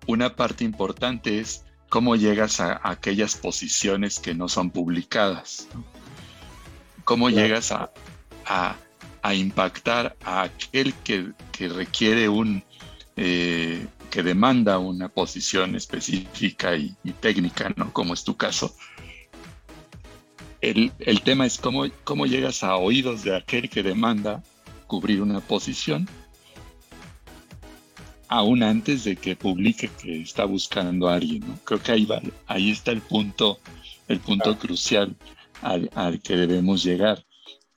una parte importante es cómo llegas a, aquellas posiciones que no son publicadas. ¿Cómo llegas a, a, impactar a aquel que, requiere un, eh, que demanda una posición específica y, técnica, ¿no? Como es tu caso. El, tema es cómo, cómo llegas a oídos de aquel que demanda cubrir una posición aún antes de que publique que está buscando a alguien, ¿no? Creo que ahí va, ahí está el punto, el punto crucial al, al, que debemos llegar.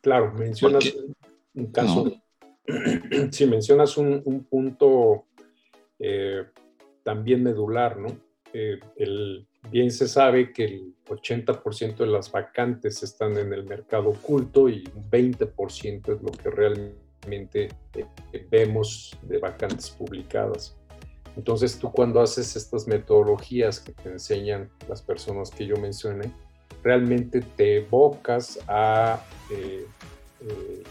Claro, mencionas un caso, si mencionas un, punto eh, también medular, ¿no? Eh, bien se sabe que el 80% de las vacantes están en el mercado oculto y un 20% es lo que realmente eh, vemos de vacantes publicadas. Entonces tú cuando haces estas metodologías que te enseñan las personas que yo mencioné, realmente te evocas a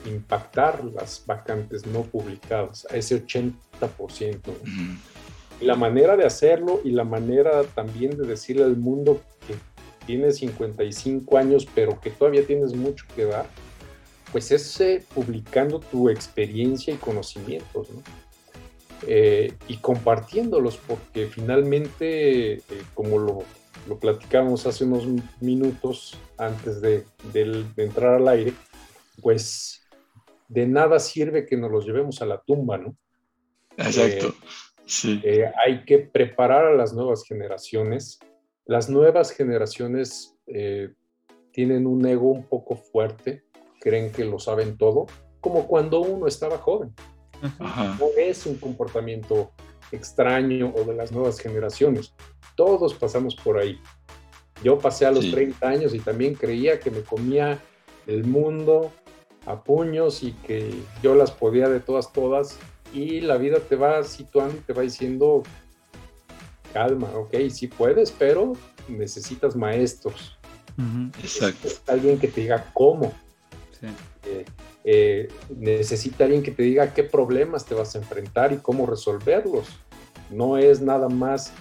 impactar las vacantes no publicadas, a ese 80%. La manera de hacerlo y la manera también de decirle al mundo que tienes 55 años, pero que todavía tienes mucho que dar, pues es eh, publicando tu experiencia y conocimientos, ¿no? y compartiéndolos, porque finalmente, como lo lo platicamos hace unos minutos antes de, entrar al aire, pues de nada sirve que nos los llevemos a la tumba, ¿no? Exacto. Eh, sí. Eh, hay que preparar a las nuevas generaciones. Las nuevas generaciones eh, tienen un ego un poco fuerte, creen que lo saben todo, como cuando uno estaba joven. No es un comportamiento extraño o de las nuevas generaciones. Todos pasamos por ahí. Yo pasé a los 30 años y también creía que me comía el mundo a puños y que yo las podía de todas, todas. Y la vida te va situando y te va diciendo, calma, ok, sí puedes, pero necesitas maestros. Exacto. alguien que te diga cómo. Eh, eh, necesita alguien que te diga qué problemas te vas a enfrentar y cómo resolverlos. No es nada más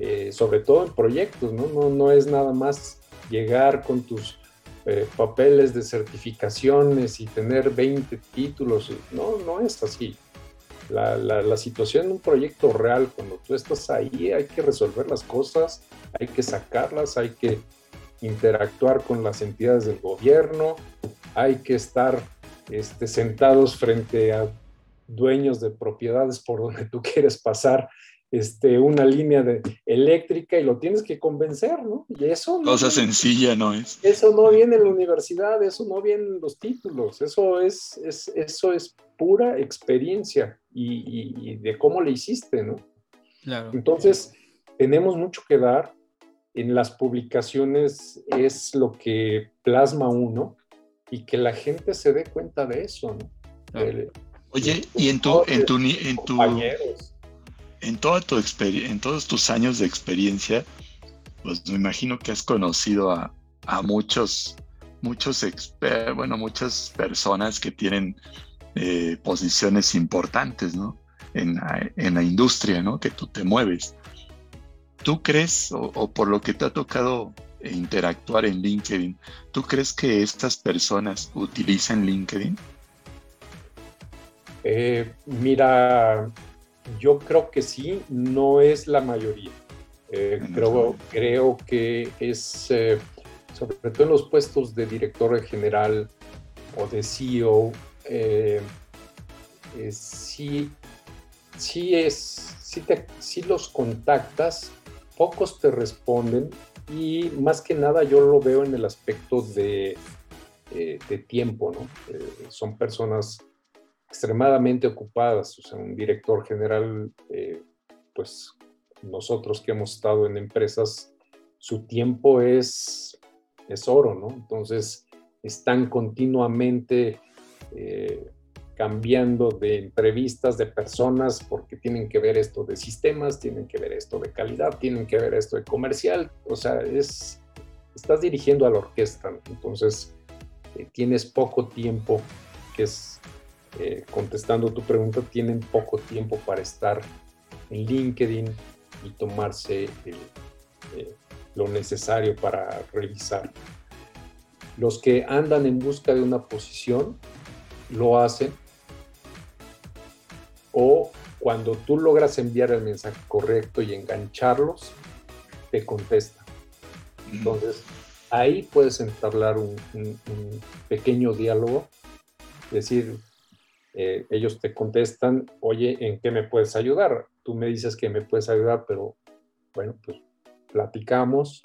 eh, sobre todo en proyectos, ¿no? ¿no? No es nada más llegar con tus eh, papeles de certificaciones y tener 20 títulos, no, no es así. La, la, situación en un proyecto real, cuando tú estás ahí, hay que resolver las cosas, hay que sacarlas, hay que interactuar con las entidades del gobierno, hay que estar este, sentados frente a dueños de propiedades por donde tú quieres pasar este, una línea de eléctrica y lo tienes que convencer, ¿no? Y eso... Cosa sencilla, ¿no es? Eso no viene en la universidad, eso no viene en los títulos, eso es, es eso es pura experiencia y, de cómo le hiciste, ¿no? Claro. Entonces, tenemos mucho que dar. En las publicaciones es lo que plasma uno y que la gente se dé cuenta de eso, ¿no? Oye, y en tu, en tu, en tu, en toda tu en todos tus años de experiencia, pues me imagino que has conocido a, muchos, muchos bueno, muchas personas que tienen eh, posiciones importantes, ¿no? En, la industria, ¿no? Que tú te mueves. ¿Tú crees, o, por lo que te ha tocado interactuar en LinkedIn, ¿tú crees que estas personas utilizan LinkedIn? Eh, mira, yo creo que sí, no es la mayoría. Eh, creo, creo que es, eh, sobre todo en los puestos de director general o de CEO, eh, sí, sí, es, sí, los contactas, pocos te responden y más que nada yo lo veo en el aspecto de, de tiempo, ¿no? son personas extremadamente ocupadas, un director general eh, pues nosotros que hemos estado en empresas, su tiempo es, es oro, ¿no? Entonces, están continuamente eh, cambiando de entrevistas de personas porque tienen que ver esto de sistemas, tienen que ver esto de calidad, tienen que ver esto de comercial, o sea, es, estás dirigiendo a la orquesta, entonces eh, tienes poco tiempo, que es eh, contestando tu pregunta, tienen poco tiempo para estar en LinkedIn y tomarse eh, lo necesario para revisar. Los que andan en busca de una posición lo hacen o cuando tú logras enviar el mensaje correcto y engancharlos, te contestan. Entonces, ahí puedes entablar un, pequeño diálogo, decir, eh, ellos te contestan, oye, ¿en qué me puedes ayudar? Tú me dices que me puedes ayudar, pero bueno, pues platicamos,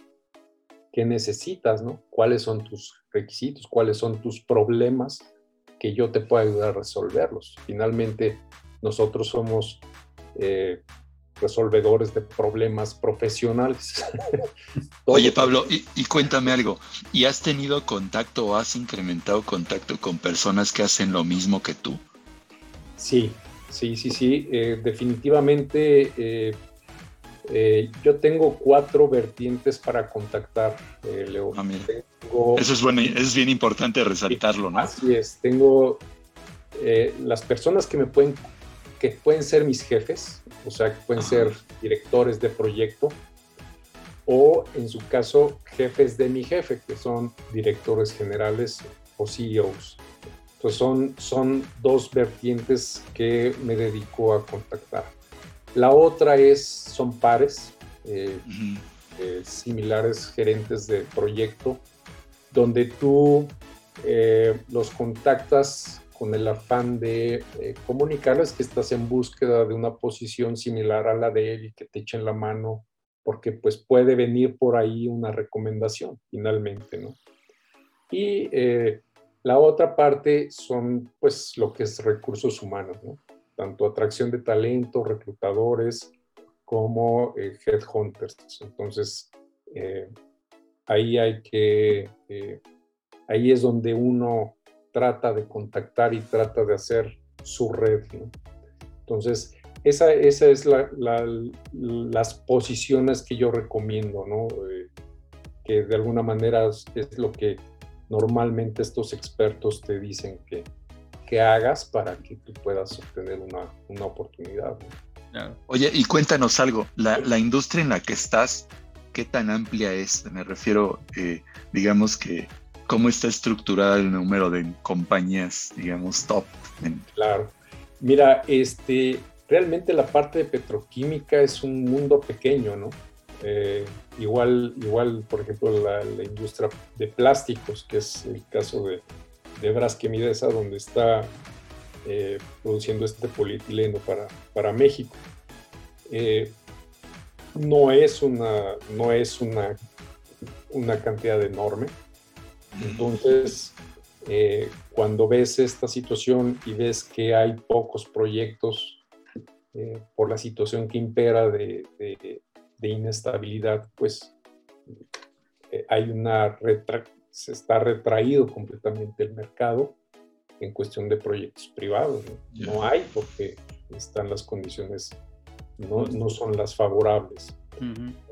¿qué necesitas, no? ¿Cuáles son tus requisitos? ¿Cuáles son tus problemas que yo te pueda ayudar a resolverlos? Finalmente, nosotros somos eh, resolvedores de problemas profesionales. Oye, Pablo, y, cuéntame algo. ¿Y has tenido contacto o has incrementado contacto con personas que hacen lo mismo que tú? Sí, sí, sí, sí. Eh, definitivamente eh, eh, yo tengo cuatro vertientes para contactar, Leo. Ah, eso es, bueno, es bien importante resaltarlo, ¿no? Así es. Tengo las personas que me pueden que pueden ser mis jefes, o sea, que pueden ser directores de proyecto, o en su caso, jefes de mi jefe, que son directores generales o CEOs. Entonces son, son dos vertientes que me dedico a contactar. La otra es, son pares, eh, eh, similares gerentes de proyecto, donde tú eh, los contactas con el afán de comunicarles que estás en búsqueda de una posición similar a la de él y que te echen la mano, porque pues puede venir por ahí una recomendación finalmente, ¿no? Y la otra parte son pues lo que es recursos humanos, ¿no? Tanto atracción de talento, reclutadores, como eh, headhunters. Entonces, ahí hay que, ahí es donde uno trata de contactar y trata de hacer su red. Entonces, esa, esa es la, las posiciones que yo recomiendo, ¿no? Eh, que de alguna manera es lo que normalmente estos expertos te dicen que, que hagas para que tú puedas obtener una, una oportunidad. Oye, y cuéntanos algo, la, la, industria en la que estás, ¿qué tan amplia es? Me refiero, eh, digamos que cómo está estructurada el número de compañías, digamos, top. Claro. Mira, este, realmente la parte de petroquímica es un mundo pequeño, ¿no? Eh, igual, igual, por ejemplo, la, industria de plásticos, que es el caso de, de Brasquemidesa, donde está eh, produciendo este polietileno para, para México. Eh, no es una, no es una, una cantidad enorme, entonces, eh, cuando ves esta situación y ves que hay pocos proyectos por la situación que impera de, inestabilidad, pues hay una se está retraído completamente el mercado en cuestión de proyectos privados. No, hay porque están las condiciones, no, no son las favorables.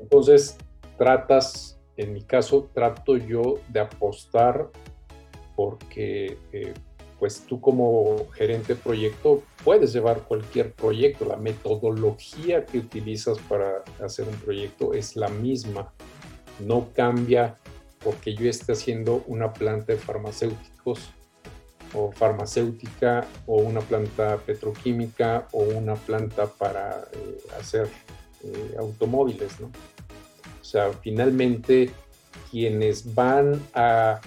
Entonces, tratas en mi caso trato yo de apostar porque eh, pues tú como gerente de proyecto puedes llevar cualquier proyecto, la metodología que utilizas para hacer un proyecto es la misma, no cambia porque yo esté haciendo una planta de farmacéuticos o farmacéutica o una planta petroquímica o una planta para eh, hacer eh, automóviles, ¿no? O sea, finalmente quienes van a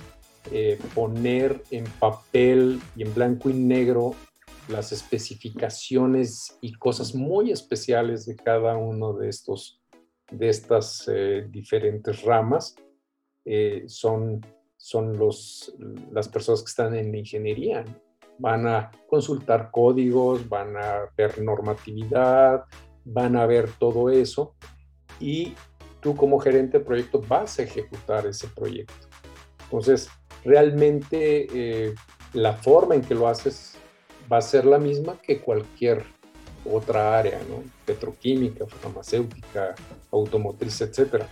eh, poner en papel y en blanco y negro las especificaciones y cosas muy especiales de cada uno de estos de estas diferentes ramas eh, son, son los, las personas que están en la ingeniería. Van a consultar códigos, van a ver normatividad, van a ver todo eso y tú como gerente de proyecto vas a ejecutar ese proyecto. Entonces, realmente eh, la forma en que lo haces va a ser la misma que cualquier otra área, ¿no? Petroquímica, farmacéutica, automotriz, etcétera.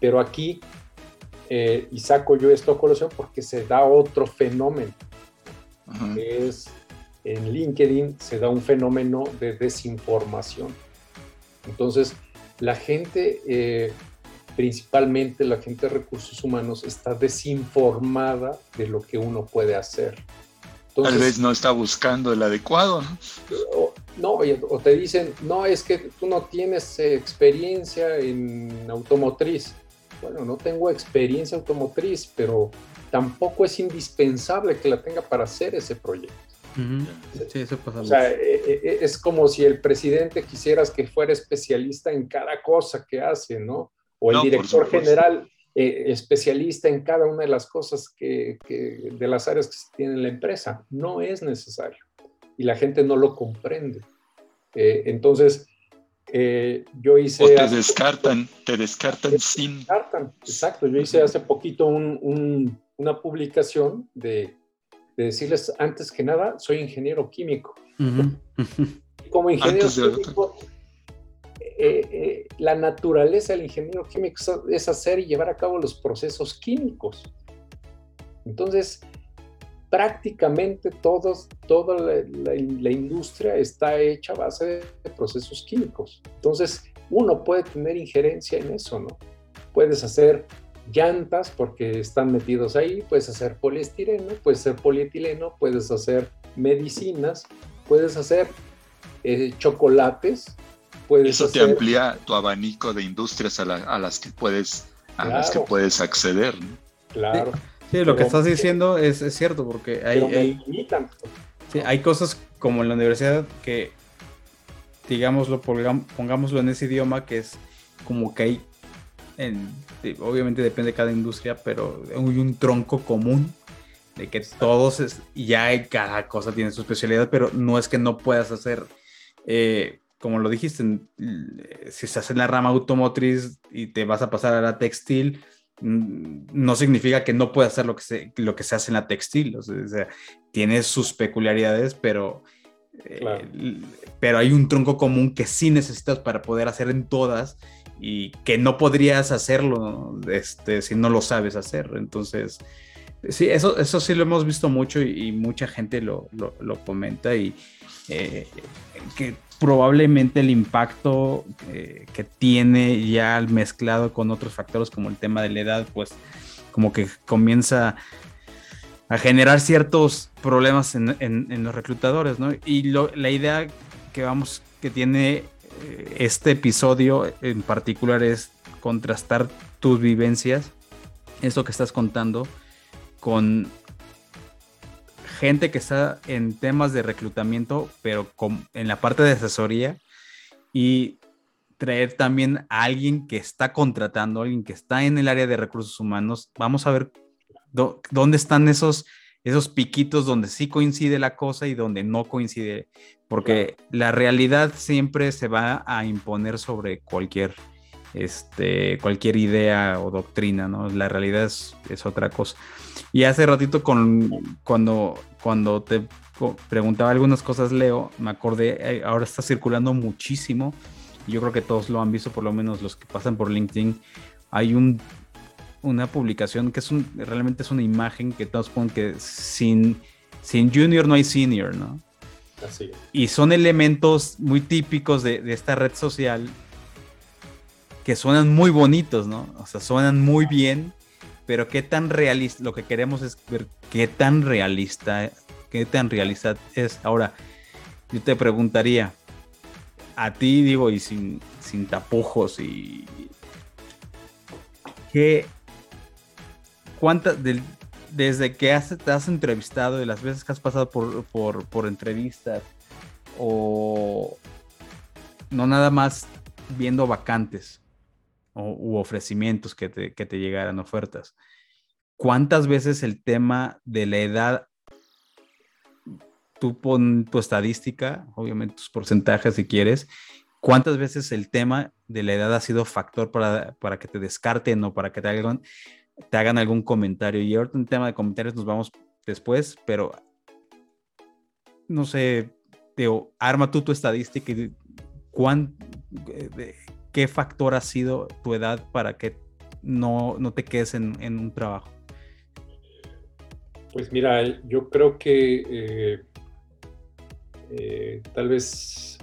Pero aquí, eh, y saco yo esto a colación porque se da otro fenómeno, es en LinkedIn se da un fenómeno de desinformación. Entonces, la gente, eh, principalmente la gente de recursos humanos, está desinformada de lo que uno puede hacer. Tal vez no está buscando el adecuado. ¿no? o te dicen, no, es que tú no tienes experiencia en automotriz. Bueno, no tengo experiencia automotriz, pero tampoco es indispensable que la tenga para hacer ese proyecto. Sí, eso pasa. O sea, e, e, e, es como si el presidente quisieras que fuera especialista en cada cosa que hace, ¿no? O el director general eh, especialista en cada una de las cosas que, de las áreas que se tiene en la empresa. No es necesario. Y la gente no lo comprende. Eh, entonces, eh, yo hice... O te descartan, te descartan sin... Descartan, exacto. Yo hice hace poquito una publicación de de decirles antes que nada, soy ingeniero químico. Como ingeniero químico, eh, eh, la naturaleza del ingeniero químico es hacer y llevar a cabo los procesos químicos. Entonces, prácticamente todos, toda la, industria está hecha a base de procesos químicos. Entonces, uno puede tener injerencia en eso, ¿no? Puedes hacer llantas porque están metidos ahí, puedes hacer poliestireno, puedes hacer polietileno, puedes hacer medicinas, puedes hacer eh, chocolates. Puedes Eso te amplía tu abanico de industrias a, las que puedes a las que puedes acceder. Claro. Sí, lo que estás diciendo es, cierto, porque hay, hay, hay, cosas como en la universidad que, digámoslo, pongámoslo en ese idioma, que es como que hay obviamente depende de cada industria, pero hay un tronco común de que todos, es, ya hay, cada cosa tiene su especialidad, pero no es que no puedas hacer, eh, como lo dijiste, si estás en la rama automotriz y te vas a pasar a la textil, no significa que no puedas hacer lo que se, lo que se hace en la textil, o sea, tiene sus peculiaridades, pero... Eh, pero hay un tronco común que sí necesitas para poder hacer en todas y que no podrías hacerlo este, si no lo sabes hacer. Entonces, sí, eso, eso sí lo hemos visto mucho y, mucha gente lo, lo, comenta y eh, que probablemente el impacto eh, que tiene ya mezclado con otros factores como el tema de la edad, pues como que comienza a generar ciertos problemas en, en, los reclutadores, ¿no? Y la idea que vamos, que tiene este episodio en particular es contrastar tus vivencias, eso que estás contando, con gente que está en temas de reclutamiento, pero en la parte de asesoría y traer también a alguien que está contratando, alguien que está en el área de recursos humanos. Vamos a ver dónde están esos, esos piquitos donde sí coincide la cosa y donde no coincide porque la realidad siempre se va a imponer sobre cualquier, este, cualquier idea o doctrina, ¿no? La realidad es, otra cosa. Y hace ratito con, cuando, cuando te preguntaba algunas cosas, Leo, me acordé, eh, ahora está circulando muchísimo, yo creo que todos lo han visto, por lo menos los que pasan por LinkedIn, hay un, una publicación que es un, realmente es una imagen que todos ponen que sin, sin junior no hay senior, ¿no? Y son elementos muy típicos de, esta red social que suenan muy bonitos, ¿no? O sea, suenan muy bien, pero qué tan realista, lo que queremos es ver qué tan realista, qué tan realista es. Ahora, yo te preguntaría, a ti digo, y sin, sin tapujos, y qué, cuántas, del, desde que has, te has entrevistado, de las veces que has pasado por, entrevistas, o no nada más viendo vacantes o, ofrecimientos que te, que te llegaran ofertas, ¿cuántas veces el tema de la edad, tú pon tu estadística, obviamente tus porcentajes si quieres, ¿cuántas veces el tema de la edad ha sido factor para, para que te descarten o para que te hagan, te hagan algún comentario? Y ahorita un tema de comentarios nos vamos después, pero no sé, arma tú tu estadística y cuán, qué factor ha sido tu edad para que no, no te quedes en, en un trabajo. Pues mira, yo creo que eh, eh, tal vez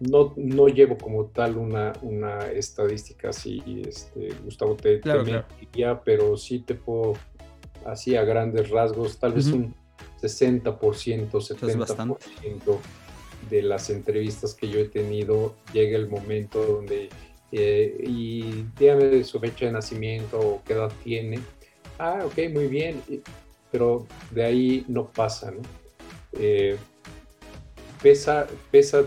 no, no, llevo como tal una, una estadística así, este, Gustavo, te, claro, pero sí te puedo, así a grandes rasgos, tal vez un 60%, 70% de las entrevistas que yo he tenido llega el momento donde, eh, y dígame su fecha de nacimiento o qué edad tiene, ah, ok, muy bien, pero de ahí no pasa, ¿no? Eh, pesa, pesa,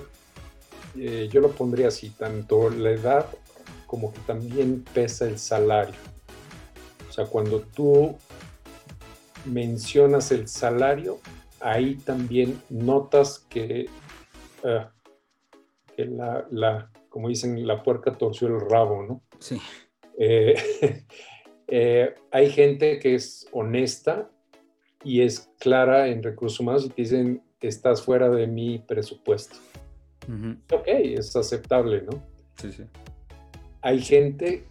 eh, yo lo pondría así, tanto la edad como que también pesa el salario. O sea, cuando tú mencionas el salario, ahí también notas que, ah, que la, la, como dicen, la puerca torció el rabo, ¿no? Sí. Eh, hay gente que es honesta y es clara en recursos humanos y te dicen, estás fuera de mi presupuesto. Ok, es aceptable, ¿no? Sí, sí. Hay gente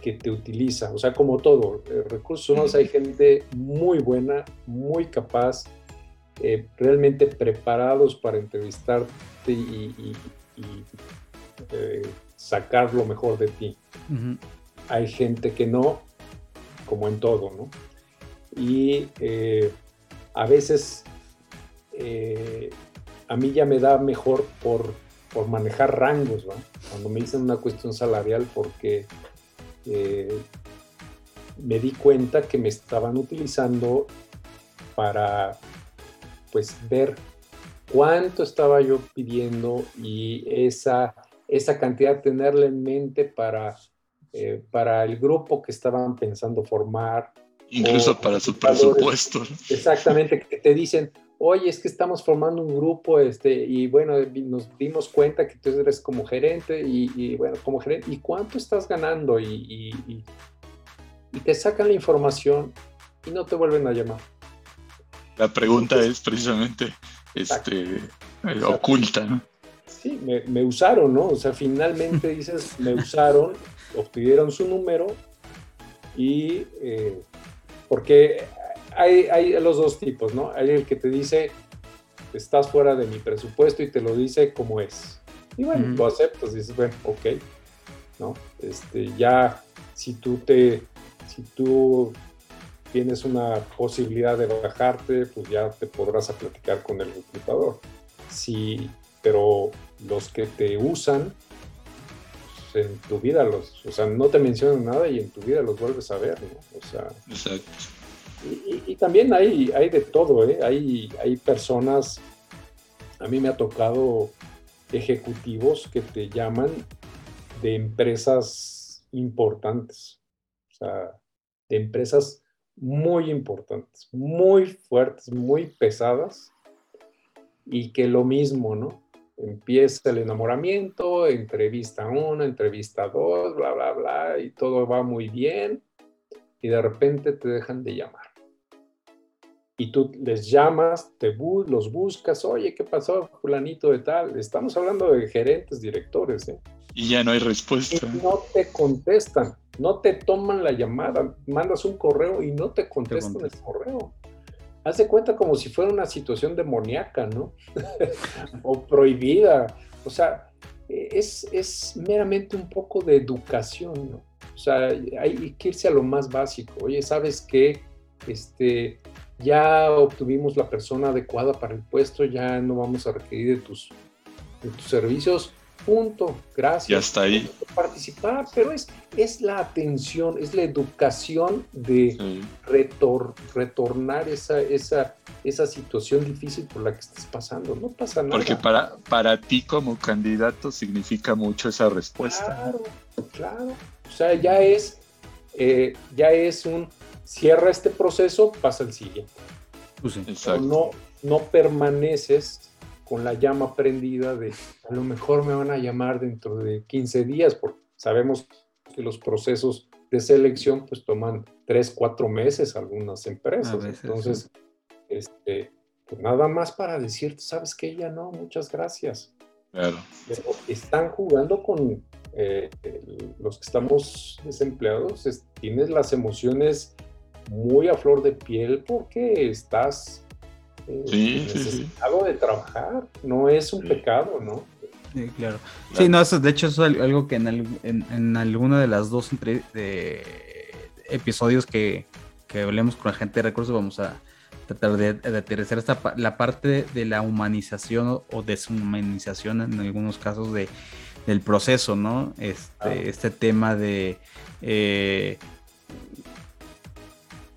que te utiliza, o sea, como todo, eh, recursos humanos hay gente muy buena, muy capaz, eh, realmente preparados para entrevistarte y, eh, sacar lo mejor de ti. Hay gente que no, como en todo, ¿no? y eh, a veces a mí ya me da mejor por, por manejar rangos, cuando me dicen una cuestión salarial, porque me di cuenta que me estaban utilizando para pues ver cuánto estaba yo pidiendo y esa, esa cantidad tenerla en mente para, para el grupo que estaban pensando formar Incluso para su presupuesto. Exactamente, que te dicen, oye, es que estamos formando un grupo, este, y bueno, nos dimos cuenta que tú eres como gerente, y, bueno, como gerente, ¿y cuánto estás ganando? Y, y, te sacan la información y no te vuelven a llamar. La pregunta es precisamente este, eh, oculta, ¿no? Sí, me, me usaron, ¿no? O sea, finalmente dices, me usaron, obtuvieron su número y eh, porque hay, hay, los dos tipos, ¿no? Hay el que te dice, estás fuera de mi presupuesto y te lo dice como es. Y bueno, lo aceptas, dices, bueno, ok, ¿no? Este, ya, si tú te, si tú tienes una posibilidad de bajarte, pues ya te podrás a platicar con el reclutador. Sí, pero los que te usan, en tu vida los, o sea, no te mencionan nada y en tu vida los vuelves a ver, ¿no? O sea. Exacto. Y, también hay, hay de todo, ¿eh? Hay, hay personas, a mí me ha tocado ejecutivos que te llaman de empresas importantes, o sea, de empresas muy importantes, muy fuertes, muy pesadas, y que lo mismo, ¿no? empieza el enamoramiento, entrevista uno, entrevista dos, bla, bla, bla, y todo va muy bien, y de repente te dejan de llamar. Y tú les llamas, te los buscas, oye, ¿qué pasó, fulanito de tal? Estamos hablando de gerentes, directores, ¿eh? Y ya no hay respuesta. no te contestan, no te toman la llamada, mandas un correo y no te contestan el correo haz de cuenta como si fuera una situación demoníaca, ¿no? o prohibida. O sea, es, es, meramente un poco de educación, ¿no? O sea, hay que irse a lo más básico. Oye, ¿sabes qué? Este, ya obtuvimos la persona adecuada para el puesto, ya no vamos a requerir de tus, de tus servicios punto, gracias. Ya está ahí. Participar, pero es, es la atención, es la educación de retornar esa, esa, esa situación difícil por la que estás pasando. No pasa nada. Porque para, para ti como candidato significa mucho esa respuesta. Claro, claro. O sea, ya es, eh, ya es un cierra este proceso, pasa el siguiente. Pues no, no permaneces con la llama prendida de a lo mejor me van a llamar dentro de 15 días, porque sabemos que los procesos de selección pues toman 3, 4 meses algunas empresas. Entonces, este, pues nada más para decirte, ¿sabes qué? Ya no, muchas gracias. Claro. están jugando con eh, los que estamos desempleados, tienes las emociones muy a flor de piel porque estás eh, necesitado de trabajar, no es un pecado, ¿no? Sí, claro. Sí, no, eso, de hecho es algo que en, en, alguna de las dos de episodios que, que hablemos con la gente de recursos vamos a tratar de, de aterrizar esta, la parte de la humanización o, deshumanización en algunos casos de, del proceso, ¿no? Este, este tema de eh,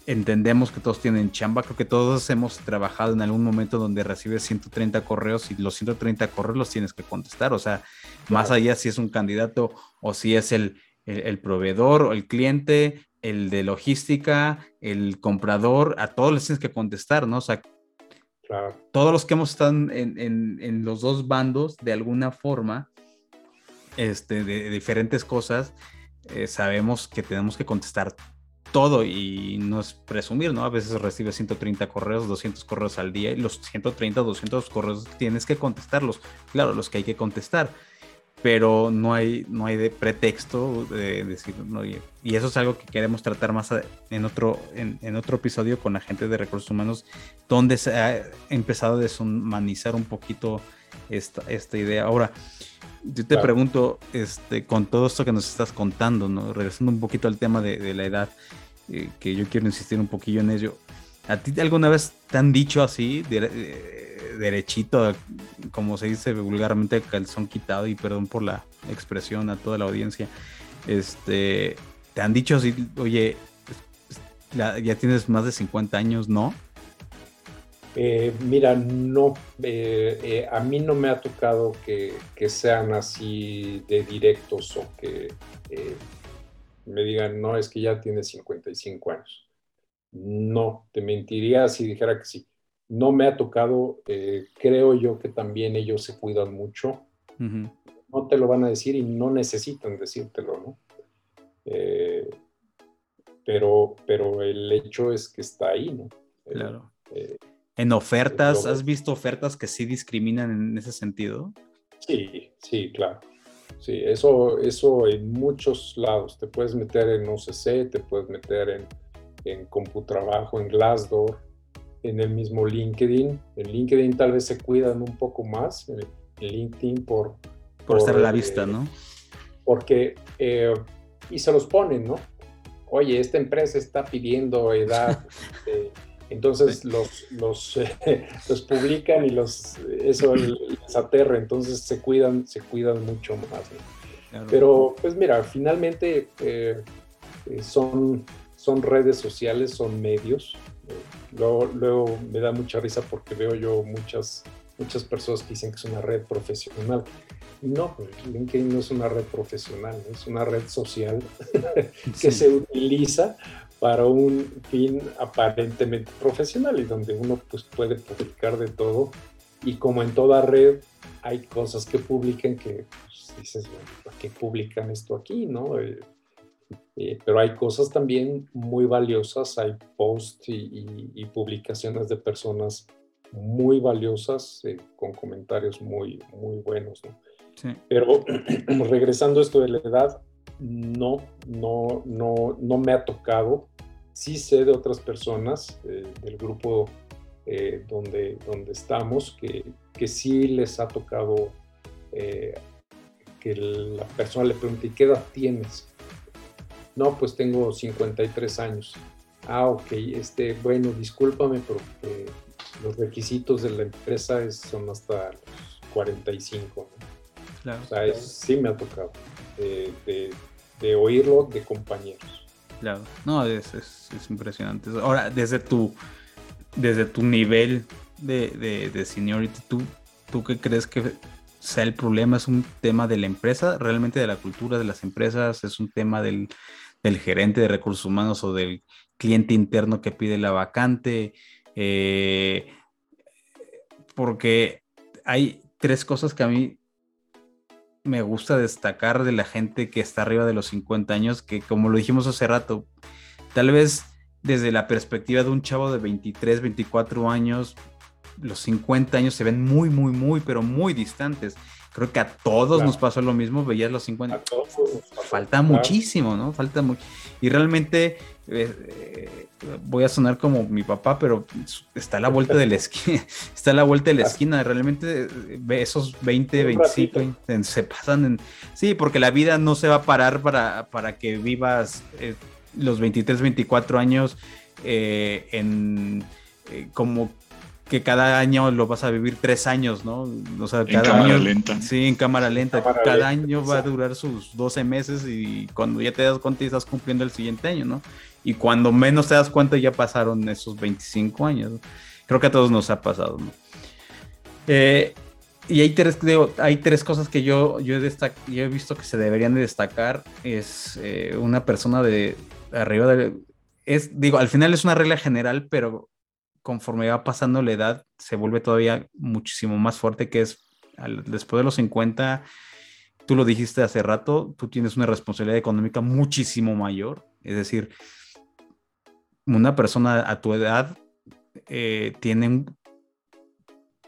entendemos que todos tienen chamba, creo que todos hemos trabajado en algún momento donde recibes 130 correos y los 130 correos los tienes que contestar, o sea, más allá si es un candidato o si es el, el, proveedor o el cliente, el de logística, el comprador, a todos les tienes que contestar, ¿no? O sea, todos los que hemos estado en, en, los dos bandos, de alguna forma, este, de, diferentes cosas, eh, sabemos que tenemos que contestar todo y no es presumir, ¿no? A veces recibes 130 correos, 200 correos al día y los 130, 200 correos tienes que contestarlos. Claro, los que hay que contestar, pero no hay, no hay de pretexto de decir, no, y, eso es algo que queremos tratar más en otro, en, otro episodio con la gente de recursos humanos, donde se ha empezado a deshumanizar un poquito esta, esta idea. Ahora, yo te pregunto, este, con todo esto que nos estás contando, ¿no? regresando un poquito al tema de, la edad, eh, que yo quiero insistir un poquillo en ello. ¿A ti alguna vez te han dicho así, eh, derechito, como se dice vulgarmente, calzón quitado, y perdón por la expresión a toda la audiencia, este, te han dicho así, oye, ya tienes más de 50 años, ¿no? Eh, mira, no, eh, eh, a mí no me ha tocado que, sean así de directos o que me digan, no, es que ya tienes 55 años. No, te mentiría si dijera que sí. No me ha tocado, creo yo que también ellos se cuidan mucho. No te lo van a decir y no necesitan decírtelo, ¿no? pero, pero el hecho es que está ahí, ¿no? Claro. En ofertas, ¿has visto ofertas que sí discriminan en ese sentido? Sí, sí, claro. Sí, eso, eso en muchos lados. Te puedes meter en OCC, te puedes meter en, en Computrabajo, en Glassdoor, en el mismo LinkedIn. En LinkedIn tal vez se cuidan un poco más, en LinkedIn por... Por, estar a la vista, ¿no? Porque, eh, y se los ponen, ¿no? Oye, esta empresa está pidiendo edad. Eh, entonces los, los, los, publican y los, eso les aterra, entonces se cuidan, se cuidan mucho más. Pero pues mira, finalmente eh, eh, son, son redes sociales, son medios. luego, luego, me da mucha risa porque veo yo muchas, muchas personas que dicen que es una red profesional. No, pues, LinkedIn no es una red profesional, es una red social que se utiliza para un fin aparentemente profesional y donde uno pues, puede publicar de todo. Y como en toda red hay cosas que publican que pues, dices, ¿por qué publican esto aquí? ¿no? Eh, eh, pero hay cosas también muy valiosas, hay posts y, publicaciones de personas muy valiosas eh, con comentarios muy, muy buenos. ¿no? Pero regresando a esto de la edad, no, no, no, no me ha tocado. Sí sé de otras personas eh, del grupo eh, donde, donde estamos que, que sí les ha tocado eh, que la persona le pregunte, qué edad tienes? No, pues tengo 53 años. Ah, ok, este, bueno, discúlpame, pero los requisitos de la empresa son hasta los 45. Claro. O sea, sí me ha tocado de, de oírlo de compañeros. Claro, no, es, es, impresionante. Ahora, desde tu, desde tu nivel de, de, seniority, ¿tú, ¿tú qué crees que sea el problema? ¿Es un tema de la empresa, realmente de la cultura de las empresas? ¿Es un tema del, del gerente de recursos humanos o del cliente interno que pide la vacante? Eh, porque hay tres cosas que a mí me gusta destacar de la gente que está arriba de los 50 años, que como lo dijimos hace rato, tal vez desde la perspectiva de un chavo de 23, 24 años, los 50 años se ven muy, muy, muy, pero muy distantes. Creo que a todos nos pasó lo mismo, veías los 50. Falta muchísimo, ¿no? Falta mucho. Y realmente eh, eh, voy a sonar como mi papá, pero está a la vuelta de la esquina. Está a la vuelta de la esquina. Realmente eh, esos 20, 25 se pasan en. Sí, porque la vida no se va a parar para, para que vivas los 23, 24 años en como que cada año lo vas a vivir tres años, ¿no? O sea, cada en cámara lenta. Sí, en cámara lenta. cada año va a durar sus 12 meses y cuando ya te das cuenta ya estás cumpliendo el siguiente año, ¿no? Y cuando menos te das cuenta ya pasaron esos 25 años. Creo que a todos nos ha pasado, ¿no? Eh, y hay tres, hay tres cosas que yo, yo he visto que se deberían de destacar. Es eh, una persona de arriba de... Es, digo, al final es una regla general, pero conforme va pasando la edad, se vuelve todavía muchísimo más fuerte, que es después de los 50, tú lo dijiste hace rato, tú tienes una responsabilidad económica muchísimo mayor. Es decir, una persona a tu edad eh, tiene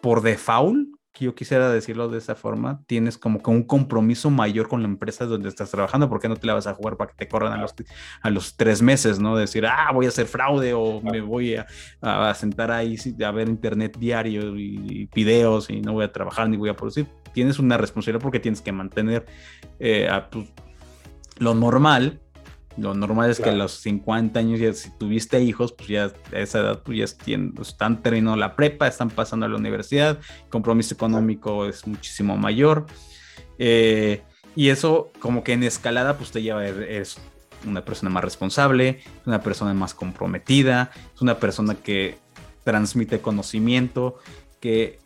por default que yo quisiera decirlo de esa forma, tienes como que un compromiso mayor con la empresa donde estás trabajando, porque no te la vas a jugar para que te corran a los, a los tres meses, ¿no? Decir, ah, voy a hacer fraude o me voy a, a, sentar ahí a ver internet diario y, videos y no voy a trabajar ni voy a producir. Tienes una responsabilidad porque tienes que mantener eh, a, lo normal lo normal es que a los 50 años, ya si tuviste hijos, pues ya a esa edad pues ya están terminando la prepa, están pasando a la universidad, el compromiso económico es muchísimo mayor. Eh, y eso como que en escalada pues te lleva a es una persona más responsable, una persona más comprometida, es una persona que transmite conocimiento, que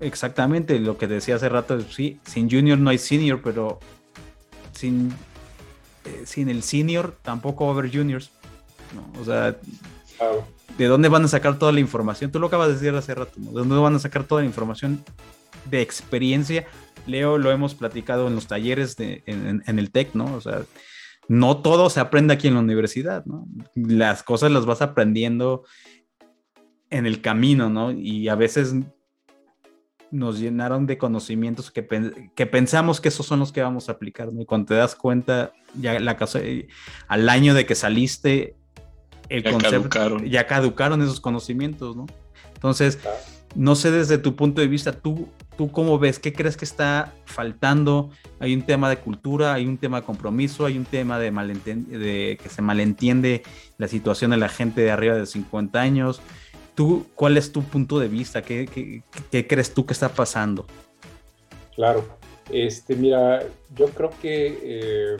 exactamente lo que decía hace rato, sí, sin junior no hay senior, pero sin eh, sin el senior tampoco va a haber juniors. O sea, ¿de dónde van a sacar toda la información? Tú lo acabas de decir hace rato, ¿de dónde van a sacar toda la información de experiencia? Leo, lo hemos platicado en los talleres de, en, el TEC, ¿no? O sea, no todo se aprende aquí en la universidad, ¿no? Las cosas las vas aprendiendo en el camino, ¿no? Y a veces nos llenaron de conocimientos que, que, pensamos que esos son los que vamos a aplicar, ¿no? Y cuando te das cuenta, ya la casa, eh, al año de que saliste, el ya caducaron. ya caducaron esos conocimientos, ¿no? Entonces, no sé desde tu punto de vista, ¿tú, ¿tú cómo ves? ¿Qué crees que está faltando? Hay un tema de cultura, hay un tema de compromiso, hay un tema de, de que se malentiende la situación de la gente de arriba de 50 años ¿Tú, ¿Cuál es tu punto de vista? ¿Qué, crees tú que está pasando? Claro, este, mira, yo creo que eh,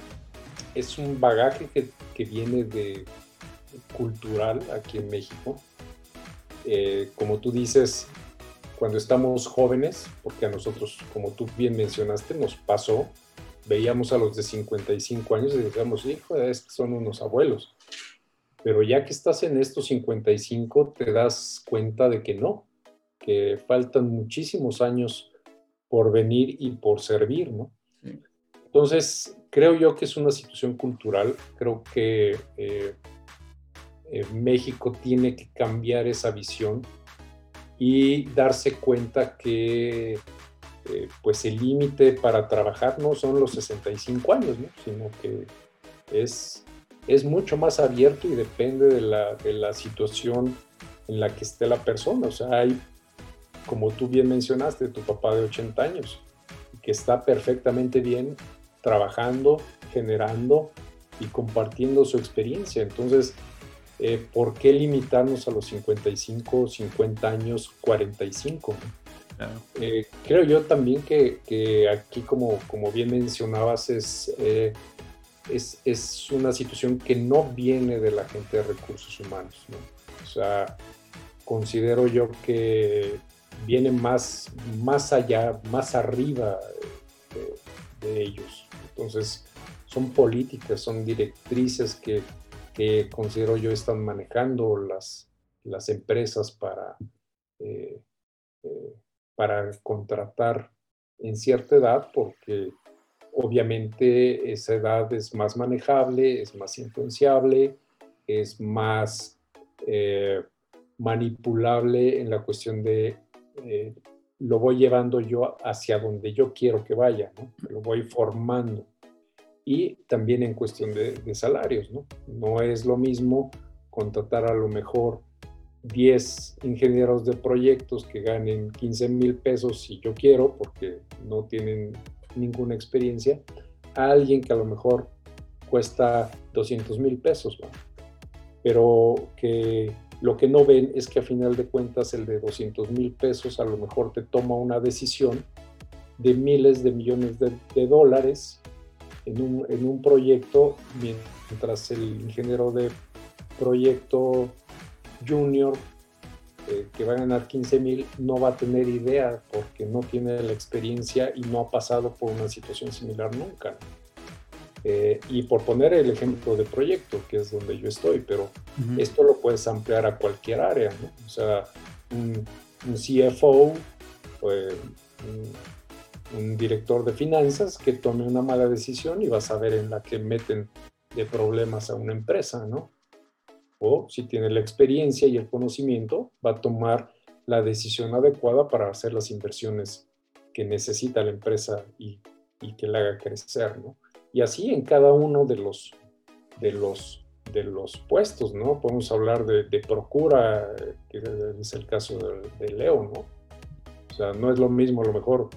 es un bagaje que, viene de cultural aquí en México. Eh, como tú dices, cuando estamos jóvenes, porque a nosotros, como tú bien mencionaste, nos pasó, veíamos a los de 55 años y decíamos, hijo, es son unos abuelos. Pero ya que estás en estos 55, te das cuenta de que no, que faltan muchísimos años por venir y por servir, ¿no? Entonces, creo yo que es una situación cultural, creo que eh, eh, México tiene que cambiar esa visión y darse cuenta que eh, pues el límite para trabajar no son los 65 años, ¿no? sino que es es mucho más abierto y depende de la, situación en la que esté la persona. O sea, hay, como tú bien mencionaste, tu papá de 80 años, que está perfectamente bien trabajando, generando y compartiendo su experiencia. Entonces, eh, ¿por qué limitarnos a los 55, 50 años, 45? Eh, creo yo también que, aquí, como, como bien mencionabas, es eh, es, una situación que no viene de la gente de recursos humanos. O sea, considero yo que viene más, más allá, más arriba de, ellos. Entonces, son políticas, son directrices que, considero yo están manejando las, las empresas para, eh, eh, para contratar en cierta edad porque obviamente esa edad es más manejable, es más influenciable, es más eh, manipulable en la cuestión de eh, lo voy llevando yo hacia donde yo quiero que vaya, lo voy formando. Y también en cuestión de, salarios, ¿no? No es lo mismo contratar a lo mejor 10 ingenieros de proyectos que ganen 15 mil pesos si yo quiero, porque no tienen ninguna experiencia, a alguien que a lo mejor cuesta 200 mil pesos. Pero que lo que no ven es que a final de cuentas el de 200 mil pesos a lo mejor te toma una decisión de miles de millones de, dólares en un, en un proyecto, mientras el ingeniero de proyecto junior eh, que va a ganar 15 mil no va a tener idea porque no tiene la experiencia y no ha pasado por una situación similar nunca. Eh, y por poner el ejemplo de proyecto, que es donde yo estoy, pero esto lo puedes ampliar a cualquier área, ¿no? O sea, un, CFO, pues, un, un, director de finanzas que tome una mala decisión y vas a ver en la que meten de problemas a una empresa, ¿no? O si tiene la experiencia y el conocimiento, va a tomar la decisión adecuada para hacer las inversiones que necesita la empresa y, que la haga crecer, ¿no? Y así en cada uno de los, de los, de los puestos, ¿no? Podemos hablar de, procura, que es el caso de, Leo, ¿no? O sea, no es lo mismo a lo mejor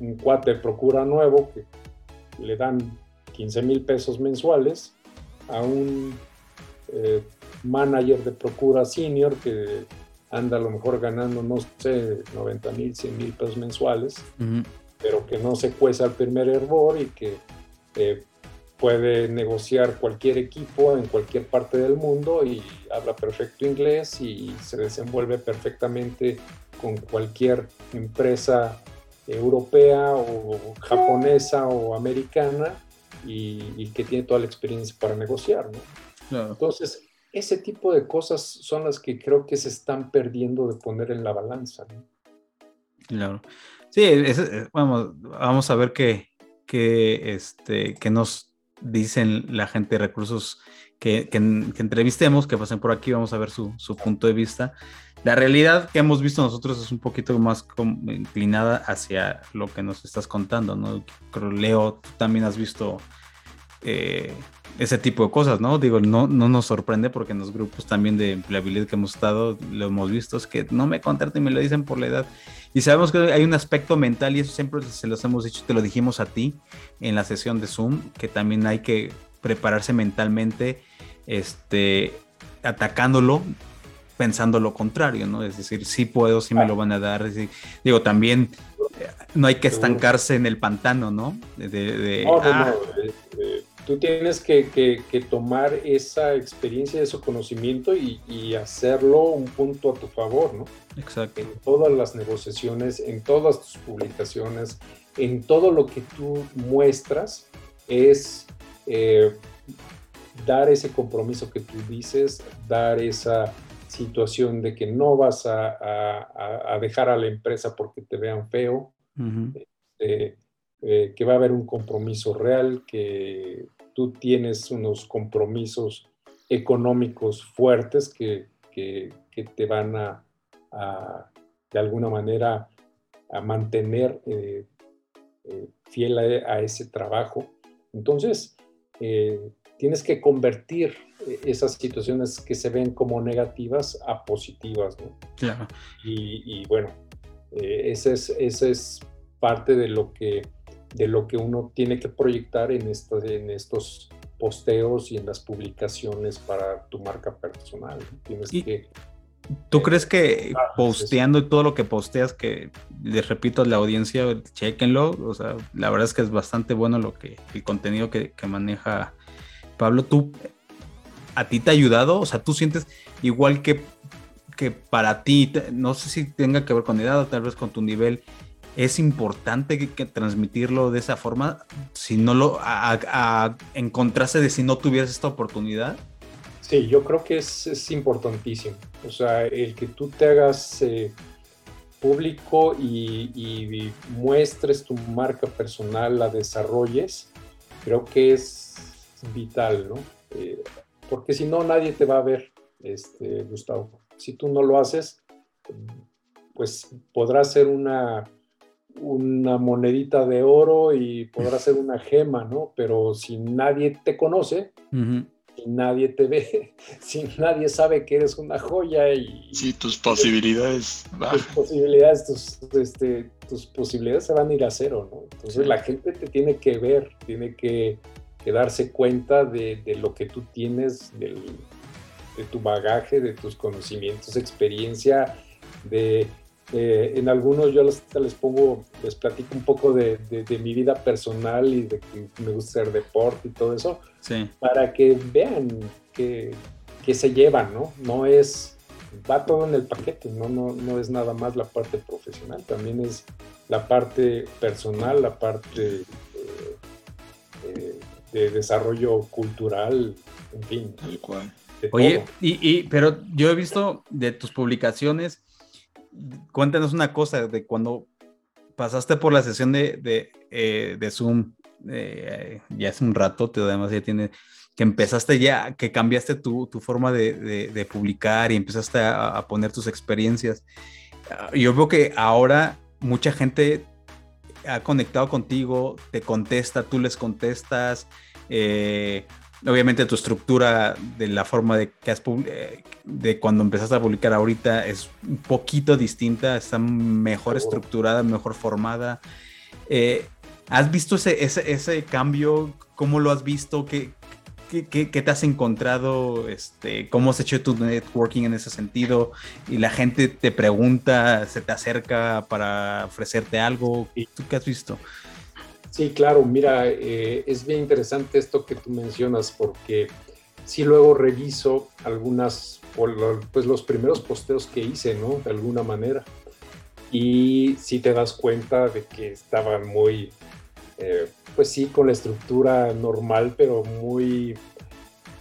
un cuate procura nuevo que le dan 15 mil pesos mensuales a un eh, manager de Procura Senior que anda a lo mejor ganando, no sé, 90 mil, 100 mil pesos mensuales, pero que no se cueza al primer hervor y que eh, puede negociar cualquier equipo en cualquier parte del mundo y habla perfecto inglés y se desenvuelve perfectamente con cualquier empresa europea o japonesa o americana y, que tiene toda la experiencia para negociar. ¿no? Entonces, ese tipo de cosas son las que creo que se están perdiendo de poner en la balanza. Claro. Sí, vamos, vamos a ver qué, qué, este, qué nos dicen la gente de recursos que, que, entrevistemos, que pasen por aquí, vamos a ver su, su, punto de vista. La realidad que hemos visto nosotros es un poquito más inclinada hacia lo que nos estás contando, ¿no? Creo, Leo, tú también has visto eh, ese tipo de cosas, ¿no? Digo, no, no nos sorprende porque en los grupos también de empleabilidad que hemos estado, lo hemos visto, es que no me contratan y me lo dicen por la edad. Y sabemos que hay un aspecto mental y eso siempre se los hemos dicho, te lo dijimos a ti en la sesión de Zoom, que también hay que prepararse mentalmente, este, atacándolo, pensando lo contrario, ¿no? Es decir, sí puedo, sí me lo van a dar. digo, también eh, no hay que estancarse en el pantano, ¿no? De, ah, tú tienes que, tomar esa experiencia, ese conocimiento y, hacerlo un punto a tu favor, ¿no? Exacto. En todas las negociaciones, en todas tus publicaciones, en todo lo que tú muestras, es eh, dar ese compromiso que tú dices, dar esa situación de que no vas a, dejar a la empresa porque te vean feo, este, eh, que va a haber un compromiso real, que tú tienes unos compromisos económicos fuertes que, te van a, de alguna manera, a mantener eh, eh, fiel a, ese trabajo. Entonces, eh, tienes que convertir esas situaciones que se ven como negativas a positivas. Claro. Y, bueno, esa es, ese es parte de lo que de lo que uno tiene que proyectar en, estos, en estos posteos y en las publicaciones para tu marca personal. Tienes que ¿Tú crees que posteando todo lo que posteas, que les repito a la audiencia, chequenlo? O sea, la verdad es que es bastante bueno lo que, el contenido que, que, maneja Pablo. ¿Tú, a ti te ha ayudado? O sea, tú sientes igual que, que para ti, no sé si tenga que ver con edad o tal vez con tu nivel, es importante que, transmitirlo de esa forma, si no lo, a, de si no tuvieras esta oportunidad. Sí, yo creo que es, importantísimo. O sea, el que tú te hagas, eh, público y, muestres tu marca personal, la desarrolles, creo que es vital, ¿no? Eh, porque si no, nadie te va a ver, este, Gustavo. Si tú no lo haces, pues podrá ser una, una monedita de oro y podrá ser una gema, ¿no? Pero si nadie te conoce, si nadie te ve, si nadie sabe que eres una joya y... Sí, tus posibilidades... Tus posibilidades, tus, este, tus posibilidades se van a ir a cero, ¿no? Entonces la gente te tiene que ver, tiene que, darse cuenta de, lo que tú tienes, de tu bagaje, de tus conocimientos, experiencia, de eh, en algunos yo les, les, pongo, les platico un poco de, mi vida personal y de que me gusta hacer deporte y todo eso, para que vean que, se llevan, ¿no? No es, va todo en el paquete, ¿no? No, no es nada más la parte profesional, también es la parte personal, la parte eh, eh, de desarrollo cultural, en fin. Oye, y, y, pero yo he visto de tus publicaciones, cuéntanos una cosa de cuando pasaste por la sesión de, de, eh, Zoom, eh, ya hace un rato, te además ya tiene, que empezaste ya, que cambiaste tu, tu forma de, de, publicar y empezaste a, poner tus experiencias. Ah, yo veo que ahora mucha gente ha conectado contigo, te contesta, tú les contestas. Eh, obviamente tu estructura de la forma de que has eh, de cuando empezaste a publicar ahorita es un poquito distinta, está mejor estructurada, mejor formada. Eh, ¿Has visto ese, ese, cambio? ¿Cómo lo has visto? ¿Qué, qué, te has encontrado? Este, ¿Cómo has hecho tu networking en ese sentido? Y la gente te pregunta, se te acerca para ofrecerte algo. ¿Tú qué has visto? Sí, claro, mira, eh, es bien interesante esto que tú mencionas porque sí luego reviso algunas, pues los primeros posteos que hice, ¿no? De alguna manera. Y sí te das cuenta de que estaban muy, eh, pues sí, con la estructura normal, pero muy,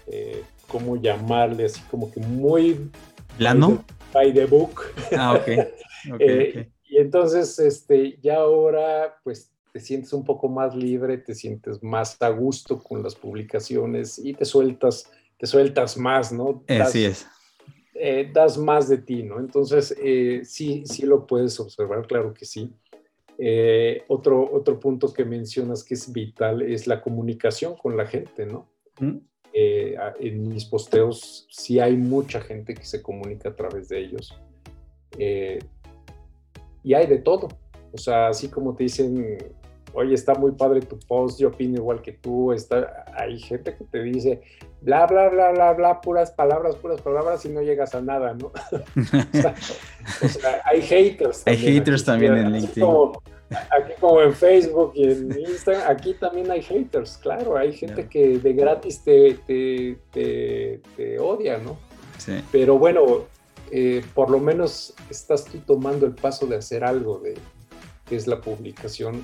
eh, ¿cómo llamarle? Así como que muy... ¿Plano? By the book. Ah, ok. okay, Y entonces, este, ya ahora, pues te sientes un poco más libre, te sientes más a gusto con las publicaciones y te sueltas, te sueltas más, ¿no? Así es. Eh, das más de ti, ¿no? Entonces, eh, sí, sí lo puedes observar, claro que sí. Eh, otro, otro punto que mencionas que es vital es la comunicación con la gente, ¿no? en mis posteos sí hay mucha gente que se comunica a través de ellos. y hay de todo. O sea, así como te dicen, oye, está muy padre tu post, yo opino igual que tú, está, hay gente que te dice, bla, bla, bla, bla, bla, puras palabras, puras palabras y no llegas a nada, ¿no? o, sea, hay haters. Hay haters también en LinkedIn. aquí como en Facebook y en Instagram, aquí también hay haters, claro, hay gente que de gratis te, te, te, odia, ¿no? Sí. Pero bueno, eh, por lo menos estás tú tomando el paso de hacer algo, de, que es la publicación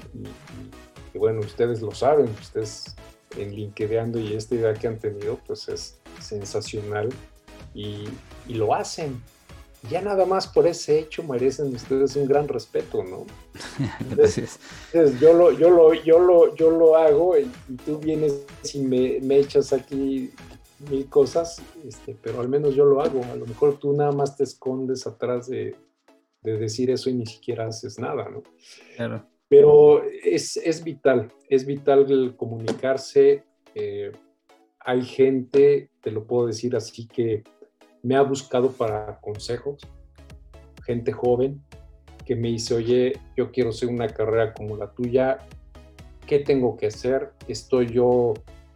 y, bueno, ustedes lo saben, ustedes en LinkedIn y esta idea que han tenido pues es sensacional y, lo hacen. Ya nada más por ese hecho merecen ustedes un gran respeto, ¿no? Gracias. yo, lo, yo, lo, yo, lo, yo lo hago y, tú vienes y me, me, echas aquí mil cosas, este, pero al menos yo lo hago. A lo mejor tú nada más te escondes atrás de, de decir eso y ni siquiera haces nada, ¿no? Claro. Pero es, es vital, es vital el comunicarse. Eh, hay gente, te lo puedo decir así, que me ha buscado para consejos, gente joven que me dice, oye, yo quiero hacer una carrera como la tuya, ¿qué tengo que hacer? Estoy yo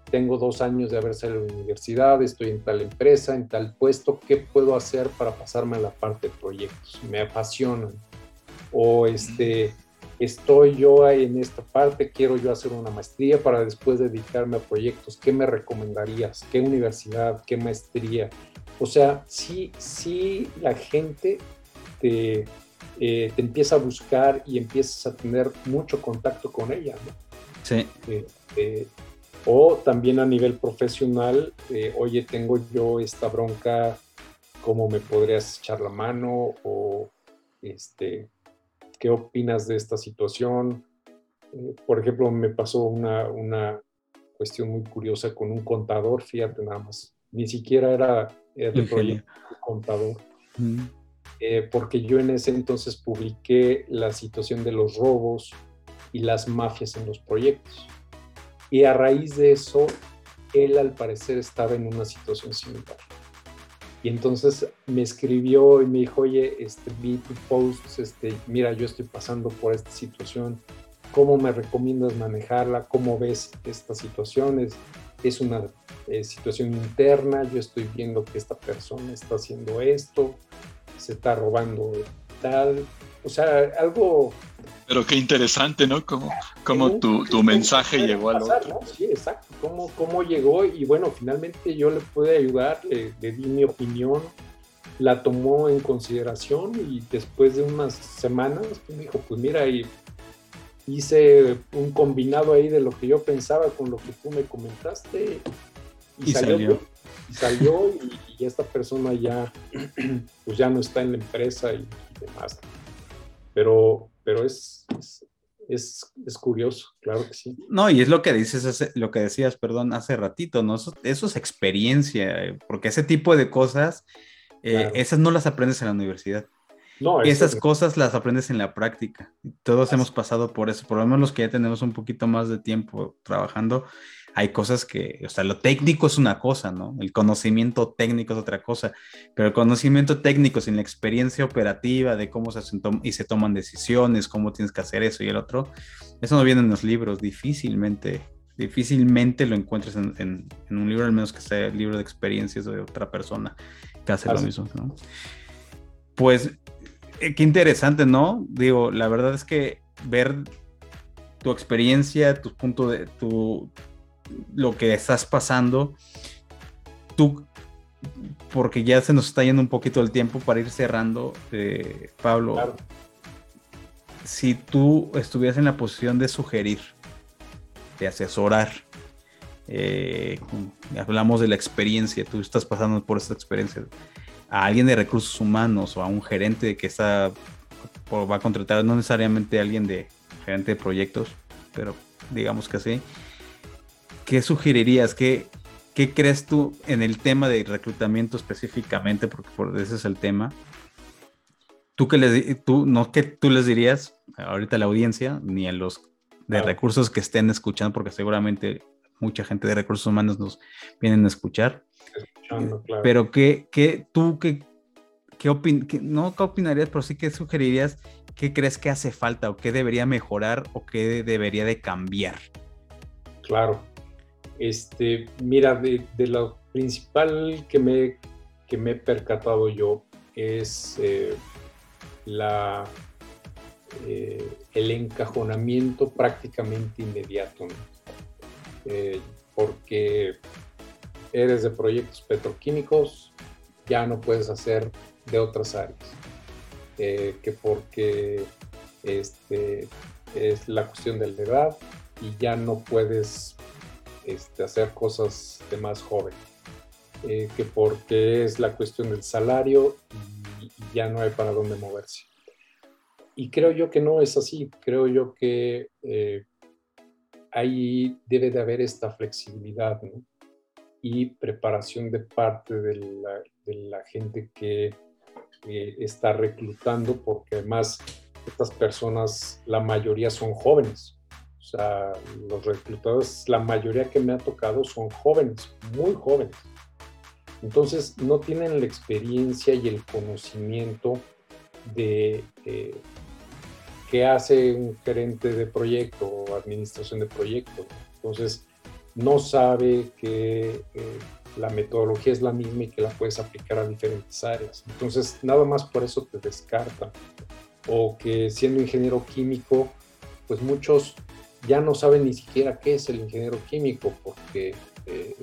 tengo dos años de haber salido de la universidad, estoy en tal empresa, en tal puesto, ¿qué puedo hacer para pasarme a la parte de proyectos? Me apasionan. O este, estoy yo en esta parte, quiero yo hacer una maestría para después dedicarme a proyectos. ¿Qué me recomendarías? ¿Qué universidad? ¿Qué maestría? O sea, sí, sí la gente te, eh, te empieza a buscar y empiezas a tener mucho contacto con ella, ¿no? Sí. Eh, eh, o también a nivel profesional, eh, oye, tengo yo esta bronca, ¿cómo me podrías echar la mano? O este, ¿qué opinas de esta situación? Eh, por ejemplo, me pasó una, una cuestión muy curiosa con un contador, fíjate nada más, ni siquiera era, de proyecto contador, eh, porque yo en ese entonces publiqué la situación de los robos y las mafias en los proyectos. Y a raíz de eso, él al parecer estaba en una situación similar. Y entonces me escribió y me dijo, oye, este, vi tu post, este, mira, yo estoy pasando por esta situación, ¿cómo me recomiendas manejarla? ¿Cómo ves estas situaciones? Es una eh, situación interna, yo estoy viendo que esta persona está haciendo esto, se está robando tal, o sea, algo... Pero qué interesante, ¿no? Cómo, cómo tu, tu mensaje llegó al otro. Sí, exacto, cómo, cómo llegó y bueno, finalmente yo le pude ayudar, le, di mi opinión, la tomó en consideración y después de unas semanas pues, me dijo, pues mira, y hice un combinado ahí de lo que yo pensaba con lo que tú me comentaste y, salió. Y salió y, esta persona ya, pues ya no está en la empresa y, demás. Pero, pero es, es, es, curioso, claro que sí. No, y es lo que dices, lo que decías, perdón, hace ratito, ¿no? Eso, es experiencia, eh, porque ese tipo de cosas, eh, esas no las aprendes en la universidad. No, esas cosas las aprendes en la práctica. Todos hemos pasado por eso, por lo menos los que ya tenemos un poquito más de tiempo trabajando, hay cosas que, o sea, lo técnico es una cosa, ¿no? El conocimiento técnico es otra cosa, pero el conocimiento técnico sin la experiencia operativa de cómo se hacen y se toman decisiones, cómo tienes que hacer eso y el otro, eso no viene en los libros, difícilmente, difícilmente lo encuentres en, un libro, al menos que sea el libro de experiencias de otra persona que hace lo mismo, ¿no? Pues, eh, qué interesante, ¿no? Digo, la verdad es que ver tu experiencia, tu punto de tu, lo que estás pasando, tú, porque ya se nos está yendo un poquito el tiempo para ir cerrando, eh, Pablo, si tú estuvieras en la posición de sugerir, de asesorar, eh, hablamos de la experiencia, tú estás pasando por esta experiencia, a alguien de recursos humanos o a un gerente que está va a contratar, no necesariamente a alguien de gerente de proyectos, pero digamos que así, ¿qué sugerirías? ¿Qué, ¿Qué crees tú en el tema de reclutamiento específicamente? Porque por ese es el tema. ¿Tú, que les, tú no que tú les dirías ahorita a la audiencia, ni a los de recursos que estén escuchando, porque seguramente mucha gente de recursos humanos nos vienen a escuchar. Pero ¿qué, qué, tú qué, qué, opin no qué opinarías, pero sí que sugerirías, qué crees que hace falta o qué debería mejorar o qué debería de cambiar? Claro, este, mira, de, lo principal que me, que me he percatado yo es eh, la, eh, el encajonamiento prácticamente inmediato, eh, porque eres de proyectos petroquímicos, ya no puedes hacer de otras áreas, que porque este, es la cuestión de la edad y ya no puedes este, hacer cosas de más joven, eh, que porque es la cuestión del salario y, ya no hay para dónde moverse. Y creo yo que no es así, creo yo que eh, ahí debe de haber esta flexibilidad y preparación de parte de la, gente que está reclutando, porque además estas personas, la mayoría son jóvenes. Sea, los reclutadores, la mayoría que me ha tocado son jóvenes, muy jóvenes. Entonces, no tienen la experiencia y el conocimiento de eh, qué hace un gerente de proyecto o administración de proyecto. Entonces, no sabe que eh, la metodología es la misma y que la puedes aplicar a diferentes áreas. Entonces, nada más por eso te descartan. O que siendo ingeniero químico, pues muchos ya no saben ni siquiera qué es el ingeniero químico, porque eh,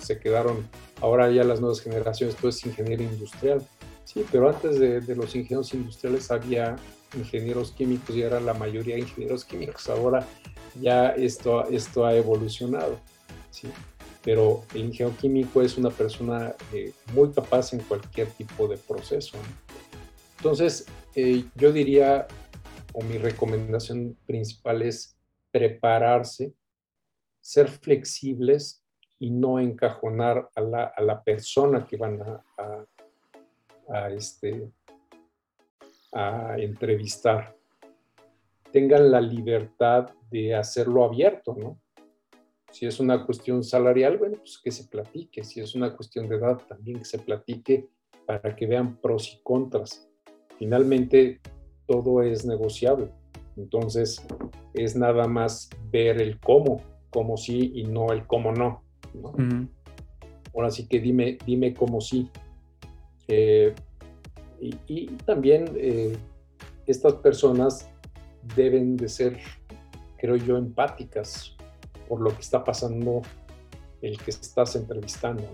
se quedaron, ahora ya las nuevas generaciones, todo es ingeniero industrial. Sí, pero antes de, los ingenieros industriales había ingenieros químicos y era la mayoría ingenieros químicos. Ahora ya esto, esto ha evolucionado. ¿sí? Pero el ingeniero químico es una persona eh, muy capaz en cualquier tipo de proceso. Entonces, eh, yo diría, o mi recomendación principal es prepararse, ser flexibles y no encajonar a la, persona que van a, este, a entrevistar. Tengan la libertad de hacerlo abierto, ¿no? Si es una cuestión salarial, bueno, pues que se platique. Si es una cuestión de edad, también que se platique para que vean pros y contras. Finalmente, todo es negociable. Entonces, es nada más ver el cómo, cómo sí y no el cómo no. Ahora sí que dime, dime cómo sí. Eh, y, también eh, estas personas deben de ser, creo yo, empáticas por lo que está pasando el que estás entrevistando.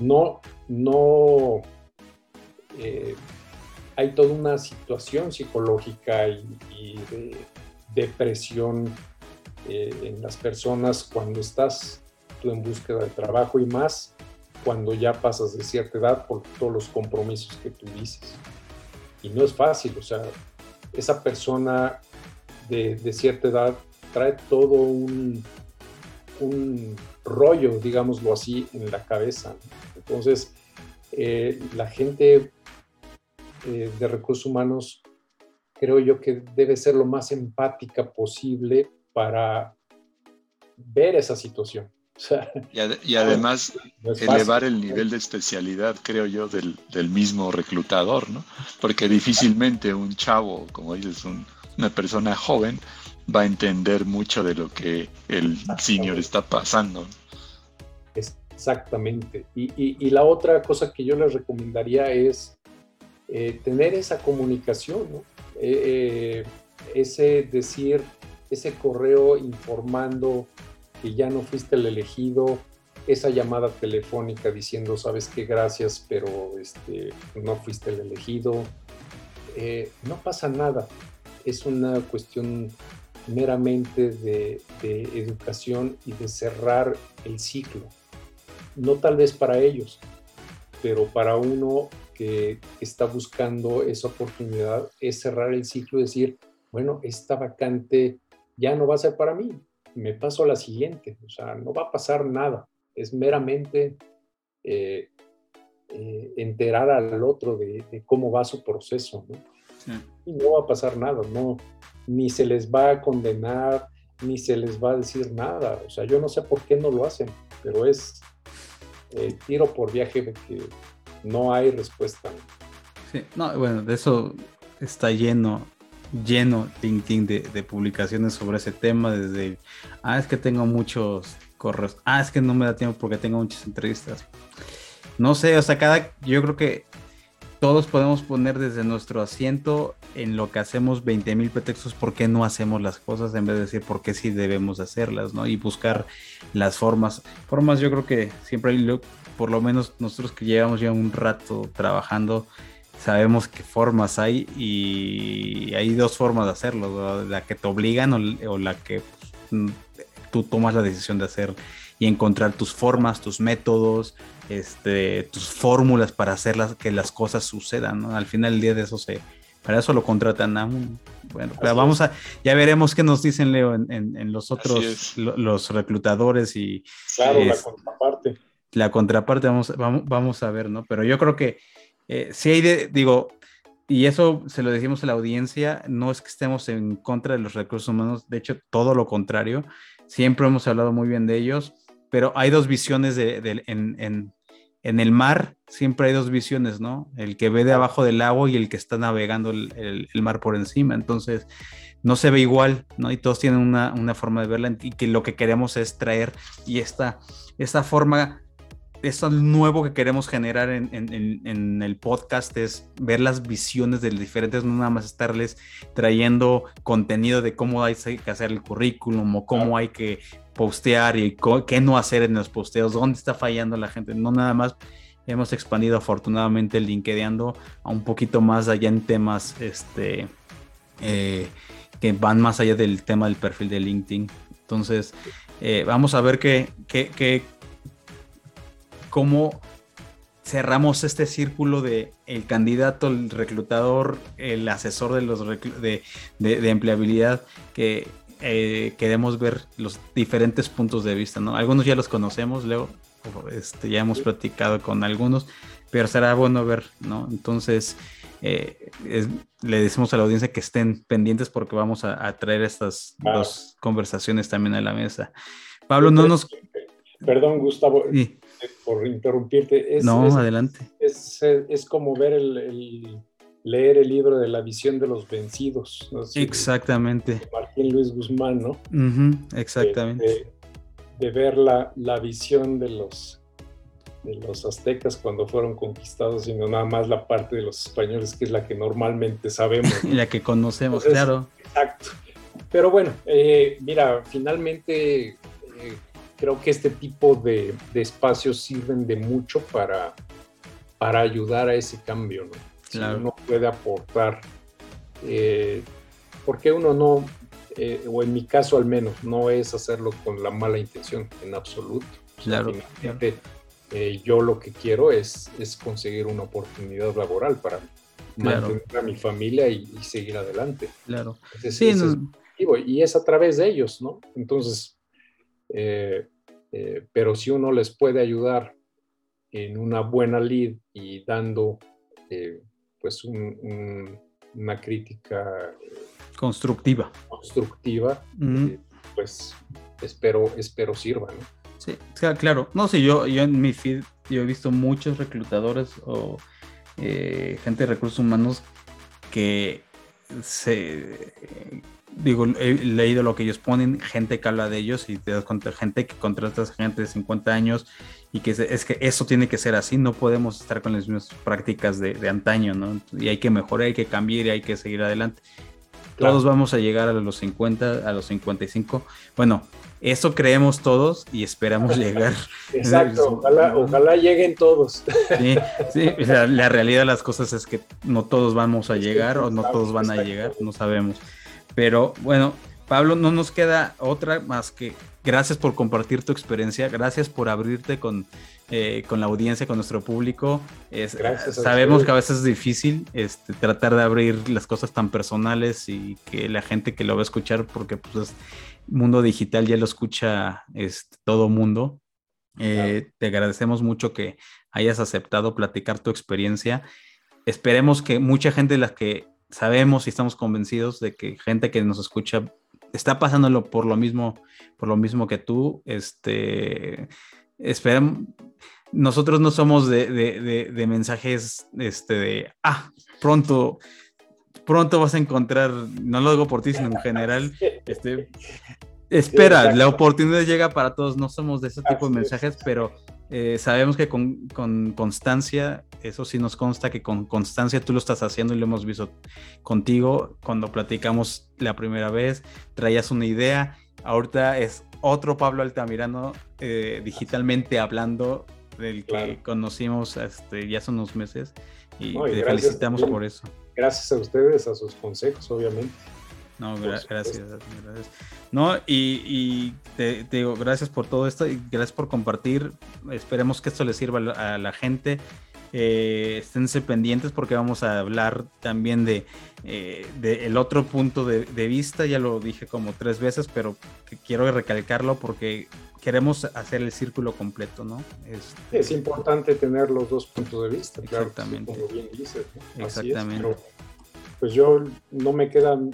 No, no, eh, hay toda una situación psicológica y, de depresión eh, en las personas cuando estás tú en búsqueda de trabajo y más cuando ya pasas de cierta edad por todos los compromisos que tú dices. Y no es fácil, o sea, esa persona de, cierta edad trae todo un, un rollo, digámoslo así, en la cabeza. Entonces, eh, la gente eh, de recursos humanos creo yo que debe ser lo más empática posible para ver esa situación. y, además elevar el nivel de especialidad, creo yo, del, del, mismo reclutador, ¿no? Porque difícilmente un chavo, como dices, una persona joven, va a entender mucho de lo que el senior está pasando. Exactamente. Y, la otra cosa que yo les recomendaría es eh, tener esa comunicación. Eh, eh, ese decir, ese correo informando que ya no fuiste el elegido, esa llamada telefónica diciendo, sabes qué, gracias, pero este, no fuiste el elegido. no pasa nada. Es una cuestión meramente de, educación y de cerrar el ciclo. No tal vez para ellos, pero para uno que está buscando esa oportunidad es cerrar el ciclo y decir, bueno, esta vacante ya no va a ser para mí, me paso a la siguiente, o sea, no va a pasar nada, es meramente eh, eh, enterar al otro de, cómo va su proceso, Y no va a pasar nada, no, ni se les va a condenar, ni se les va a decir nada. O sea, yo no sé por qué no lo hacen, pero es eh, tiro por viaje que no hay respuesta. Sí, no, bueno, de eso está lleno, lleno LinkedIn de, de publicaciones sobre ese tema, desde, ah, es que tengo muchos correos, ah, es que no me da tiempo porque tengo muchas entrevistas. No sé, o sea, cada, yo creo que todos podemos poner desde nuestro asiento en lo que hacemos 20 mil pretextos por qué no hacemos las cosas en vez de decir por qué sí debemos hacerlas, ¿no? Y buscar las formas. Formas yo creo que siempre hay, por lo menos nosotros que llevamos ya un rato trabajando, sabemos qué formas hay y hay dos formas de hacerlo, la que te obligan o, la que pues, tú tomas la decisión de hacer y encontrar tus formas, tus métodos, este, tus fórmulas para hacer que las cosas sucedan, Al final del día de eso se, para eso lo contratan a Bueno, vamos a, ya veremos qué nos dicen, Leo, en, los otros, los reclutadores y... Claro, la contraparte. La contraparte, vamos, vamos, vamos a ver, ¿no? Pero yo creo que eh, si hay, de, digo, y eso se lo decimos a la audiencia, no es que estemos en contra de los recursos humanos, de hecho, todo lo contrario, siempre hemos hablado muy bien de ellos, pero hay dos visiones de, en, en, el mar, siempre hay dos visiones, ¿no? El que ve de abajo del agua y el que está navegando el, el, mar por encima. Entonces, no se ve igual, ¿no? Y todos tienen una, una, forma de verla y que lo que queremos es traer y esta, esta forma eso nuevo que queremos generar en, en, en, el podcast es ver las visiones de los diferentes, no nada más estarles trayendo contenido de cómo hay que hacer el currículum o cómo hay que postear y qué no hacer en los posteos, dónde está fallando la gente. No nada más hemos expandido afortunadamente el LinkedIn a un poquito más allá en temas este, eh, que van más allá del tema del perfil de LinkedIn. Entonces, eh, vamos a ver qué, qué, qué, cómo cerramos este círculo de el candidato, el reclutador, el asesor de los de, de, empleabilidad, que eh, queremos ver los diferentes puntos de vista, ¿no? Algunos ya los conocemos, Leo, este, ya hemos platicado con algunos, pero será bueno ver, ¿no? Entonces, eh, le decimos a la audiencia que estén pendientes porque vamos a, traer estas dos conversaciones también a la mesa. Pablo, no nos... Perdón, Gustavo, eh, por interrumpirte. no, adelante. Es, es, como ver el, leer el libro de la visión de los vencidos. Exactamente. Martín Luis Guzmán, ¿no? exactamente. De, ver la, la visión de los de los aztecas cuando fueron conquistados, sino nada más la parte de los españoles, que es la que normalmente sabemos. y la que conocemos, claro. Exacto. Pero bueno, eh, mira, finalmente eh, creo que este tipo de, espacios sirven de mucho para, para ayudar a ese cambio, ¿no? Claro. uno puede aportar, eh, porque uno no, o en mi caso al menos, no es hacerlo con la mala intención en absoluto. Claro. Eh, yo lo que quiero es, es conseguir una oportunidad laboral para mantener a mi familia y, seguir adelante. Claro. sí, y es a través de ellos, ¿no? Entonces, eh, eh, pero si uno les puede ayudar en una buena lead y dando pues una crítica constructiva, constructiva pues espero, espero sirva, ¿no? Sí, claro. No sé, yo, yo en mi feed yo he visto muchos reclutadores o eh, gente de recursos humanos que se digo, he leído lo que ellos ponen, gente que habla de ellos y te das cuenta, gente que contrata a gente de 50 años y que es, que eso tiene que ser así, no podemos estar con las mismas prácticas de, de antaño, ¿no? Y hay que mejorar, hay que cambiar y hay que seguir adelante. Todos vamos a llegar a los 50, a los 55. Bueno, eso creemos todos y esperamos llegar. Exacto, ojalá, lleguen todos. Sí, sí la realidad de las cosas es que no todos vamos a llegar o no todos van a llegar, no sabemos. Pero bueno, Pablo, no nos queda otra más que gracias por compartir tu experiencia, gracias por abrirte con, eh, con la audiencia, con nuestro público. Es, sabemos que a veces es difícil este, tratar de abrir las cosas tan personales y que la gente que lo va a escuchar, porque pues es mundo digital ya lo escucha este, todo mundo. Eh, te agradecemos mucho que hayas aceptado platicar tu experiencia. Esperemos que mucha gente de las que sabemos y estamos convencidos de que gente que nos escucha está pasándolo por lo mismo, por lo mismo que tú. Este, esperamos, nosotros no somos de, mensajes este, de, ah, pronto, pronto vas a encontrar, no lo digo por ti, sino en general, este, espera, la oportunidad llega para todos, no somos de ese tipo de mensajes, pero eh, sabemos que con, con, constancia, eso sí nos consta que con constancia tú lo estás haciendo y lo hemos visto contigo cuando platicamos la primera vez, traías una idea, ahorita es otro Pablo Altamirano eh, digitalmente hablando del que conocimos este, ya hace unos meses y te felicitamos por eso. Gracias a ustedes, a sus consejos, obviamente. No, gracias, gracias, No, y, te, digo, gracias por todo esto y gracias por compartir. Esperemos que esto le sirva a la gente. Eh, esténse pendientes porque vamos a hablar también de, eh, el otro punto de, vista, ya lo dije como tres veces, pero quiero recalcarlo porque queremos hacer el círculo completo, ¿no? Este, es importante tener los dos puntos de vista, exactamente. como bien dices. Exactamente. pues yo no me quedan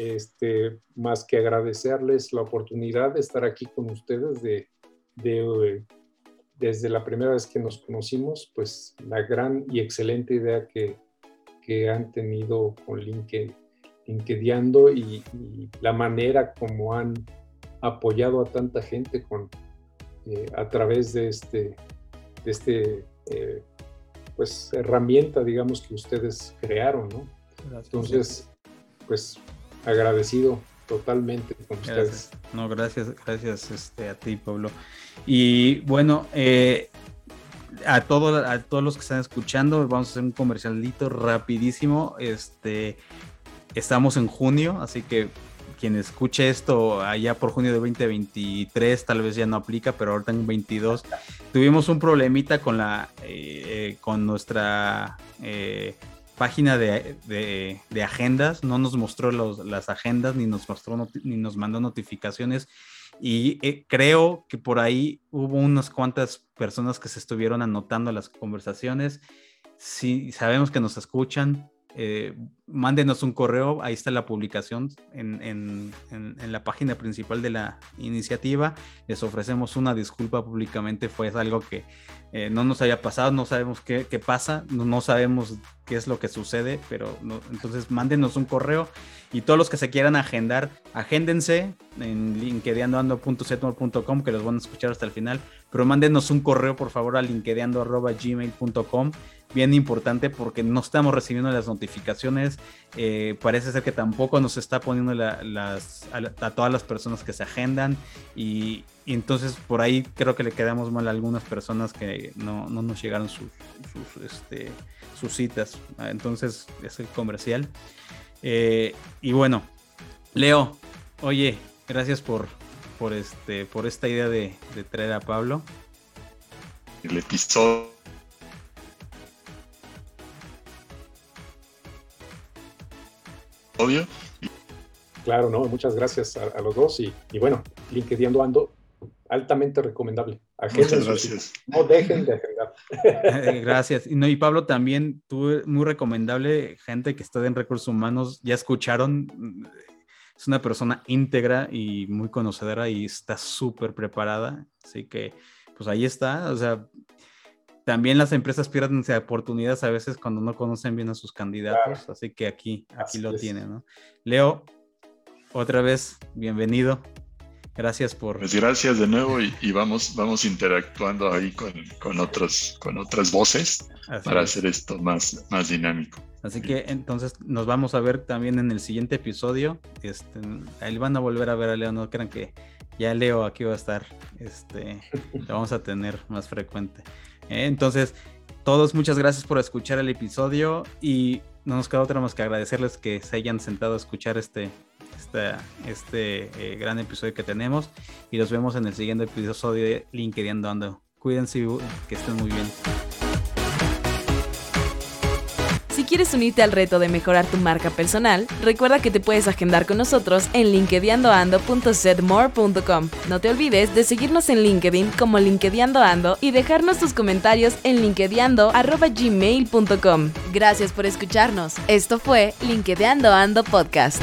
este, más que agradecerles la oportunidad de estar aquí con ustedes, de, de, desde la primera vez que nos conocimos, pues la gran y excelente idea que, que han tenido con LinkedIn, LinkedIn y, y, la manera como han apoyado a tanta gente con, eh, a través de este, de este eh, pues, herramienta, digamos, que ustedes crearon, ¿no? Entonces, pues agradecido totalmente con ustedes. No, gracias, gracias este, a ti, Pablo. Y bueno, eh, a, todo, a todos los que están escuchando, vamos a hacer un comercialito rapidísimo. Este, estamos en junio, así que quien escuche esto allá por junio de 2023 tal vez ya no aplica, pero ahorita en 22 tuvimos un problemita con la eh, con nuestra eh, página de, agendas, no nos mostró las agendas ni nos mostró ni nos mandó notificaciones y eh, creo que por ahí hubo unas cuantas personas que se estuvieron anotando las conversaciones. Si sabemos que nos escuchan, eh, mándenos un correo, ahí está la publicación en, la página principal de la iniciativa. Les ofrecemos una disculpa públicamente, fue algo que eh, no nos haya pasado, no sabemos qué, pasa, no, sabemos qué es lo que sucede, pero entonces mándenos un correo y todos los que se quieran agendar, agéndense en linkedeandoando.setmore.com que los van a escuchar hasta el final, pero mándenos un correo por favor a linkedeando.gmail.com bien importante porque no estamos recibiendo las notificaciones. Eh, parece ser que tampoco nos está poniendo las, a, todas las personas que se agendan y, entonces por ahí creo que le quedamos mal a algunas personas que no, nos llegaron sus, este, sus citas. Entonces es el comercial. Eh, y bueno, Leo, oye, gracias por, por, este, por esta idea de, de traer a Pablo. El episodio obvio. Claro, no, muchas gracias a, los dos y, bueno, LinkedIn Ando, altamente recomendable. Muchas gracias. No dejen de agendar. gracias. Y, no, y Pablo también, tú muy recomendable, gente que está en recursos humanos, ya escucharon, es una persona íntegra y muy conocedora y está súper preparada, así que pues ahí está, o sea, también las empresas pierden oportunidades a veces cuando no conocen bien a sus candidatos, así que aquí, aquí lo tienen, ¿no? Leo, otra vez, bienvenido. Gracias por... Pues gracias de nuevo y, vamos, vamos interactuando ahí con, con, otros, con otras voces para hacer esto más, más dinámico. Así que entonces nos vamos a ver también en el siguiente episodio. Este, ahí van a volver a ver a Leo, no crean que ya Leo aquí va a estar, este, lo vamos a tener más frecuente. ¿Eh? Entonces, todos muchas gracias por escuchar el episodio y no nos queda otra más que agradecerles que se hayan sentado a escuchar este, este, este gran episodio que tenemos y los vemos en el siguiente episodio de LinkedIn Ando. Cuídense que estén muy bien. Quieres unirte al reto de mejorar tu marca personal, recuerda que te puedes agendar con nosotros en linkedinando.setmore.com. No te olvides de seguirnos en LinkedIn como LinkedInando y dejarnos tus comentarios en linkedinando.gmail.com. Gracias por escucharnos. Esto fue LinkedInando Ando Podcast.